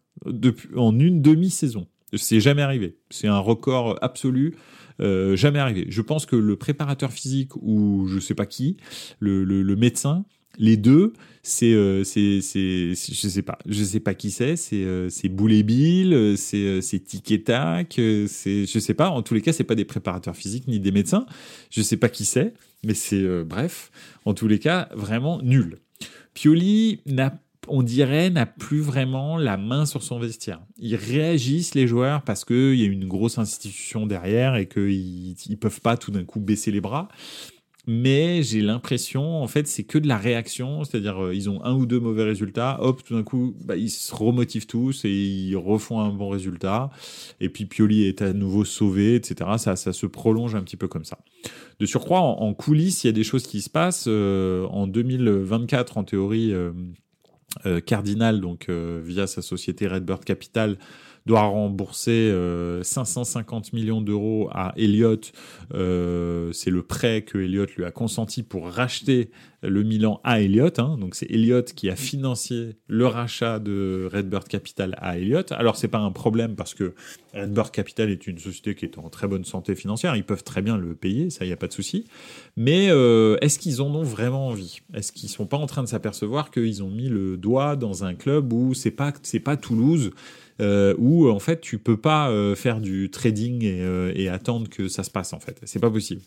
en une demi-saison. C'est jamais arrivé. C'est un record absolu. jamais arrivé. Je pense que le préparateur physique ou je sais pas qui, le médecin, les deux, c'est, euh, c'est, c'est, je sais pas, je sais pas qui c'est, c'est, euh, c'est Boulet Bill, euh, c'est, euh, c'est Tic et Tac, c'est, je sais pas. En tous les cas, c'est pas des préparateurs physiques ni des médecins. Je sais pas qui c'est, mais c'est, bref, en tous les cas, vraiment nul. Pioli on dirait, n'a plus vraiment la main sur son vestiaire. Ils réagissent, les joueurs, parce qu'il y a une grosse institution derrière et qu'ils ne peuvent pas tout d'un coup baisser les bras mais j'ai l'impression, en fait, c'est que de la réaction, c'est-à-dire euh, ils ont un ou deux mauvais résultats, hop, tout d'un coup, bah, ils se remotivent tous et ils refont un bon résultat, et puis Pioli est à nouveau sauvé, etc. Ça, ça se prolonge un petit peu comme ça. De surcroît, en, coulisses, il y a des choses qui se passent. Euh, en 2024, en théorie, euh, Cardinal, donc via sa société Redbird Capital, doit rembourser 550 euh, millions d'euros à Elliott. Euh, c'est le prêt que Elliott lui a consenti pour racheter le Milan à Elliott. Hein. Donc c'est Elliott qui a financé le rachat de Redbird Capital à Elliott. Alors c'est pas un problème parce que Redbird Capital est une société qui est en très bonne santé financière. Ils peuvent très bien le payer, ça y a pas de souci. Mais euh, est-ce qu'ils en ont vraiment envie? Est-ce qu'ils sont pas en train de s'apercevoir qu'ils ont mis le doigt dans un club où c'est pas c'est pas Toulouse euh, où en fait tu peux pas euh, faire du trading et, euh, et, attendre que ça se passe en fait. C'est pas possible.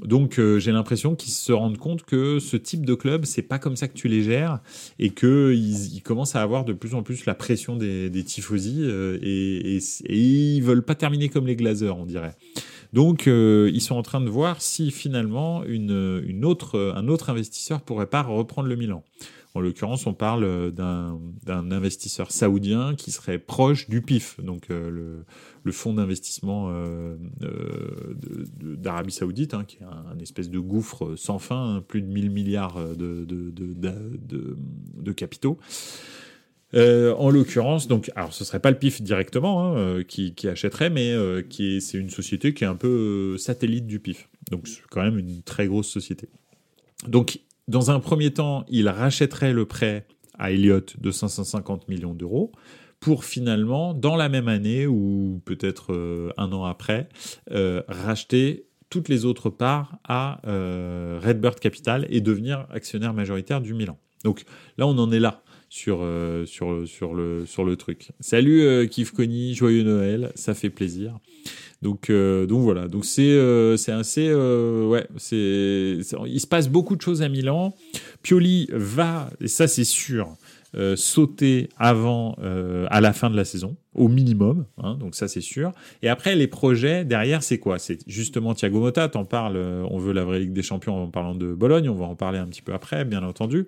Donc euh, j'ai l'impression qu'ils se rendent compte que ce type de club, c'est pas comme ça que tu les gères et qu'ils ils commencent à avoir de plus en plus la pression des, des tifosi et, et, et, ils veulent pas terminer comme les Glazers, on dirait. Donc ils sont en train de voir si finalement une, une autre, un autre investisseur pourrait pas reprendre le Milan. En l'occurrence, on parle euh, d'un investisseur saoudien qui serait proche du PIF, donc euh, le, fonds d'investissement euh, d'Arabie Saoudite, hein, qui est un, espèce de gouffre sans fin, hein, plus de 1000 milliards de, capitaux. en l'occurrence, donc, alors ce serait pas le PIF directement hein, qui, achèterait, mais c'est une société qui est un peu satellite du PIF. Donc c'est quand même une très grosse société. Donc dans un premier temps, il rachèterait le prêt à Elliott de 550 millions d'euros pour finalement, dans la même année ou peut-être euh, un an après, euh, racheter toutes les autres parts à euh, Redbird Capital et devenir actionnaire majoritaire du Milan. Donc là, on en est là sur, sur, sur, le, sur le truc. Salut Kif Kony, joyeux Noël, ça fait plaisir. Donc, euh, donc voilà. Donc c'est euh, c'est assez euh, ouais. C'est il se passe beaucoup de choses à Milan. Pioli va et ça c'est sûr. sauter avant à la fin de la saison au minimum hein, donc ça c'est sûr et après les projets derrière c'est quoi? C'est justement Thiago Motta t'en parles on veut la vraie Ligue des Champions en parlant de Bologne on va en parler un petit peu après bien entendu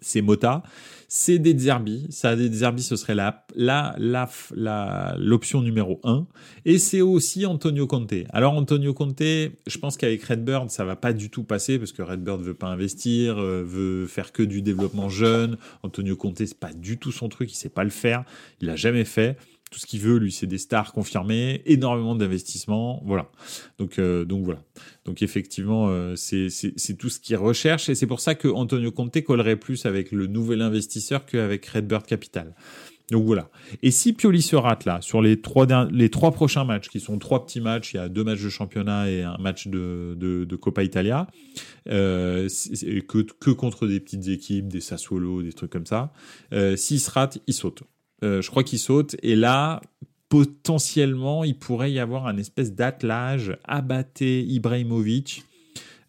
c'est Mota. C'est des Zerbi. Ça, des Zerbi, ce serait la, la, la, l'option numéro 1. Et c'est aussi Antonio Conte. Alors, Antonio Conte, je pense qu'avec Redbird, ça va pas du tout passer parce que Redbird veut pas investir, euh, veut faire que du développement jeune. Antonio Conte, c'est pas du tout son truc. Il sait pas le faire. Il l'a jamais fait tout ce qu'il veut, lui, c'est des stars confirmées, énormément d'investissements, voilà. Donc, euh, effectivement, euh, c'est tout ce qu'il recherche, et c'est pour ça que Antonio Conte collerait plus avec le nouvel investisseur qu'avec Redbird Capital. Donc voilà. Et si Pioli se rate là sur les trois prochains matchs, qui sont trois petits matchs, il y a deux matchs de championnat et un match de, de, Coppa Italia, euh, que, que contre des petites équipes, des Sassuolo, des trucs comme ça. S'il se rate, il saute. Euh, je crois qu'il saute. Et là, potentiellement, il pourrait y avoir un espèce d'attelage abatté Ibrahimovic.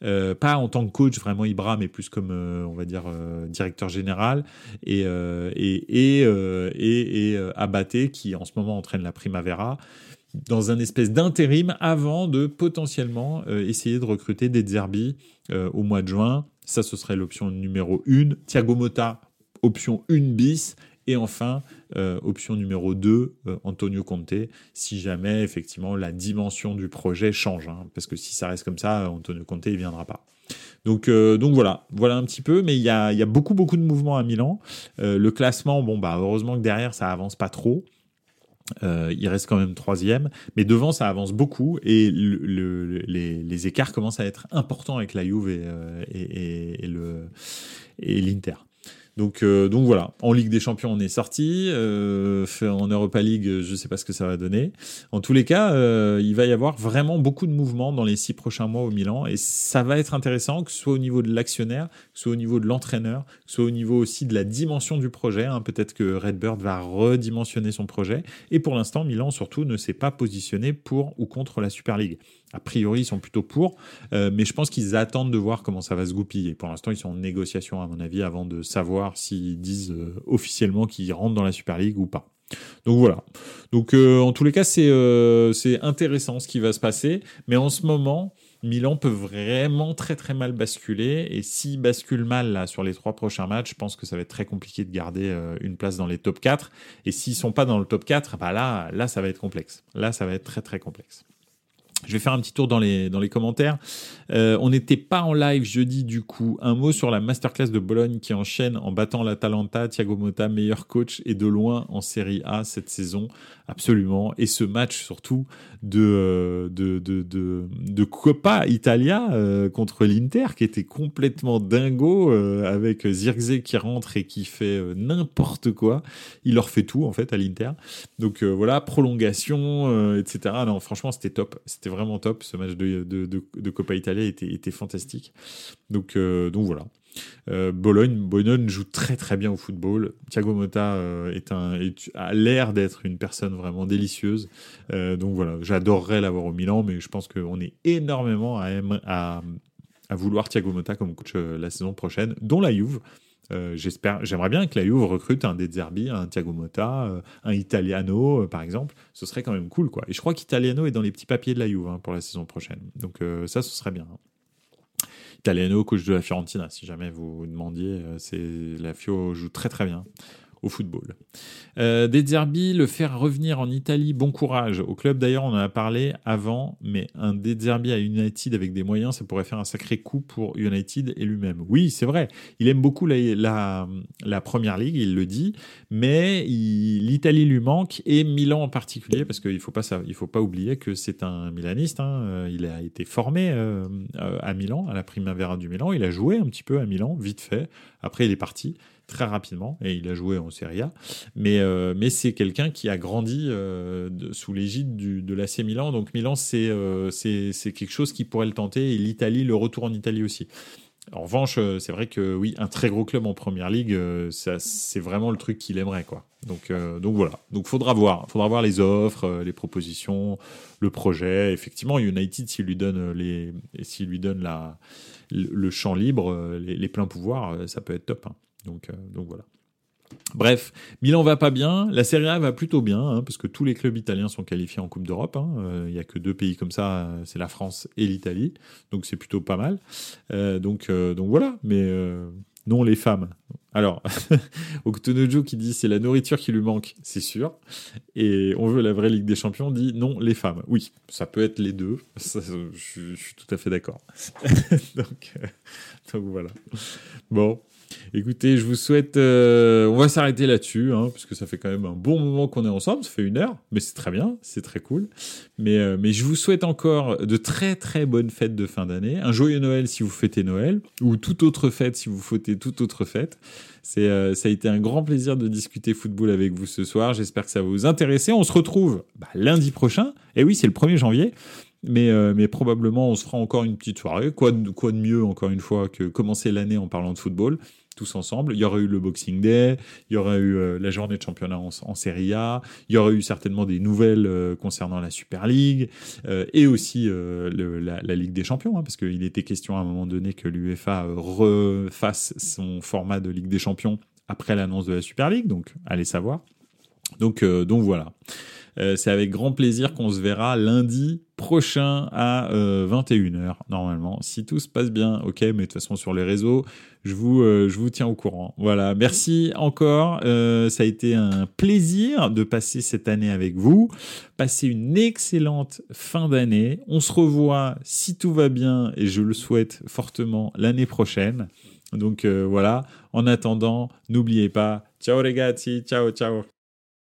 Euh, pas en tant que coach vraiment Ibra, mais plus comme euh, on va dire directeur général et et et, et, qui en ce moment entraîne la Primavera dans un espèce d'intérim avant de potentiellement essayer de recruter des Zerbi au mois de juin. Ça, ce serait l'option numéro 1. Thiago Motta, option 1 bis. Et enfin, euh, option numéro 2, euh, Antonio Conte, si jamais effectivement la dimension du projet change. Hein, parce que si ça reste comme ça, Antonio Conte ne viendra pas. Donc, euh, donc voilà, voilà un petit peu, mais il y a, beaucoup, beaucoup de mouvements à Milan. le classement, bon, bah, heureusement que derrière, ça avance pas trop. il reste quand même troisième, mais devant ça avance beaucoup et le, les, écarts commencent à être importants avec la Juve et l'Inter. Donc, euh, donc voilà, en Ligue des Champions, on est sorti. Euh, en Europa League, je ne sais pas ce que ça va donner. En tous les cas, euh, il va y avoir vraiment beaucoup de mouvements dans les six prochains mois au Milan. Et ça va être intéressant, que ce soit au niveau de l'actionnaire, que ce soit au niveau de l'entraîneur, que ce soit au niveau aussi de la dimension du projet. Hein. Peut-être que Redbird va redimensionner son projet. Et pour l'instant, Milan, surtout, ne s'est pas positionné pour ou contre la Super League. A priori, ils sont plutôt pour, euh, mais je pense qu'ils attendent de voir comment ça va se goupiller. Pour l'instant, ils sont en négociation, à mon avis, avant de savoir s'ils disent euh, officiellement qu'ils rentrent dans la Super League ou pas. Donc voilà. Donc euh, en tous les cas, c'est c'est intéressant ce qui va se passer, mais en ce moment, Milan peut vraiment très très mal basculer, et s'il bascule mal là sur les trois prochains matchs, je pense que ça va être très compliqué de garder une place dans les top 4. Et s'ils sont pas dans le top 4, bah là, là, ça va être complexe. Là, ça va être très très complexe. Je vais faire un petit tour dans les, dans les commentaires. Euh, on n'était pas en live jeudi, du coup. Un mot sur la masterclass de Bologne qui enchaîne en battant l'Atalanta. Thiago Motta, meilleur coach et de loin en Série A cette saison. Absolument. Et ce match, surtout, de, euh, de, de, de Coppa Italia euh, contre l'Inter, qui était complètement dingo, avec Zirkzee qui rentre et qui fait n'importe quoi. Il leur fait tout, en fait, à l'Inter. Donc voilà, prolongation, etc. Non, franchement, c'était top. C'était vraiment top. Ce match de, de, Coppa Italia était, était fantastique. Donc, euh, donc voilà. Euh, Bologne, Bologne joue très très bien au football. Thiago Motta euh, est un, a l'air d'être une personne vraiment délicieuse. donc voilà, j'adorerais l'avoir au Milan, mais je pense qu'on est énormément à, à, à, vouloir Thiago Motta comme coach la saison prochaine, dont la Juve. Euh, j'espère, j'aimerais bien que la Juve recrute un De Zerbi, un Thiago Motta, euh, un Italiano, euh, par exemple. Ce serait quand même cool, quoi. Et je crois qu'Italiano est dans les petits papiers de la Juve hein, pour la saison prochaine. Donc ça, ce serait bien. Italiano, coach de la Fiorentina, si jamais vous vous demandiez, c'est la Fio joue très très bien au football. Euh, des Zerbi, le faire revenir en Italie, bon courage. Au club d'ailleurs, on en a parlé avant, mais un De Zerbi à United avec des moyens, ça pourrait faire un sacré coup pour United et lui-même. Oui, c'est vrai, il aime beaucoup la, la, Première Ligue, il le dit, mais l'Italie lui manque, et Milan en particulier, parce qu'il ne faut, pas, faut pas oublier que c'est un Milaniste, hein. euh, il a été formé euh, à Milan, à la Primavera du Milan, il a joué un petit peu à Milan, vite fait, après il est parti très rapidement et il a joué en Serie A. Mais, euh, mais c'est quelqu'un qui a grandi euh, sous l'égide de l'AC Milan. Donc Milan, euh, c'est quelque chose qui pourrait le tenter et l'Italie, le retour en Italie aussi. En revanche, c'est vrai que oui, un très gros club en première ligue, c'est vraiment le truc qu'il aimerait. Quoi. Donc, donc voilà. Donc faudra voir. faudra voir les offres, les propositions, le projet. Effectivement, United, s'il lui donne, les, lui donne la, le, champ libre, les, pleins pouvoirs, ça peut être top. Hein. Donc, euh, donc voilà. Bref, Milan va pas bien, la Serie A va plutôt bien, hein, parce que tous les clubs italiens sont qualifiés en Coupe d'Europe. Hein. Euh, il n'y a que deux pays comme ça, euh, c'est la France et l'Italie, donc c'est plutôt pas mal. donc, voilà, mais non les femmes. Alors, [LAUGHS] Octonojo qui dit c'est la nourriture qui lui manque, c'est sûr. Et on veut la vraie Ligue des Champions dit non, les femmes. Oui, ça peut être les deux. je, suis tout à fait d'accord. [LAUGHS] donc voilà. Bon, Écoutez, je vous souhaite. Euh, on va s'arrêter là-dessus, hein, parce que ça fait quand même un bon moment qu'on est ensemble. Ça fait une heure, mais c'est très bien, c'est très cool. Mais, euh, mais je vous souhaite encore de très très bonnes fêtes de fin d'année. Un joyeux Noël si vous fêtez Noël, ou toute autre fête si vous fêtez toute autre fête. C'est, euh, ça a été un grand plaisir de discuter football avec vous ce soir. J'espère que ça va vous intéresser. On se retrouve bah, lundi prochain. Et oui, c'est le 1er janvier. Mais, mais probablement, on se fera encore une petite soirée. Quoi de, quoi de mieux, encore une fois, que commencer l'année en parlant de football? Tous ensemble. Il y aurait eu le Boxing Day, il y aurait eu euh, la journée de championnat en, Serie A, il y aurait eu certainement des nouvelles euh, concernant la Super League euh, et aussi la, Ligue des Champions, hein, parce qu'il était question à un moment donné que l'UEFA refasse son format de Ligue des Champions après l'annonce de la Super League, donc allez savoir. Donc, donc voilà. Euh, c'est avec grand plaisir qu'on se verra lundi prochain à 21h euh, normalement. Si tout se passe bien, ok, mais de toute façon sur les réseaux, je vous, euh, je vous tiens au courant. Voilà, merci encore. ça a été un plaisir de passer cette année avec vous. Passez une excellente fin d'année. On se revoit si tout va bien et je le souhaite fortement l'année prochaine. Donc voilà, en attendant, n'oubliez pas, ciao gars, ciao ciao.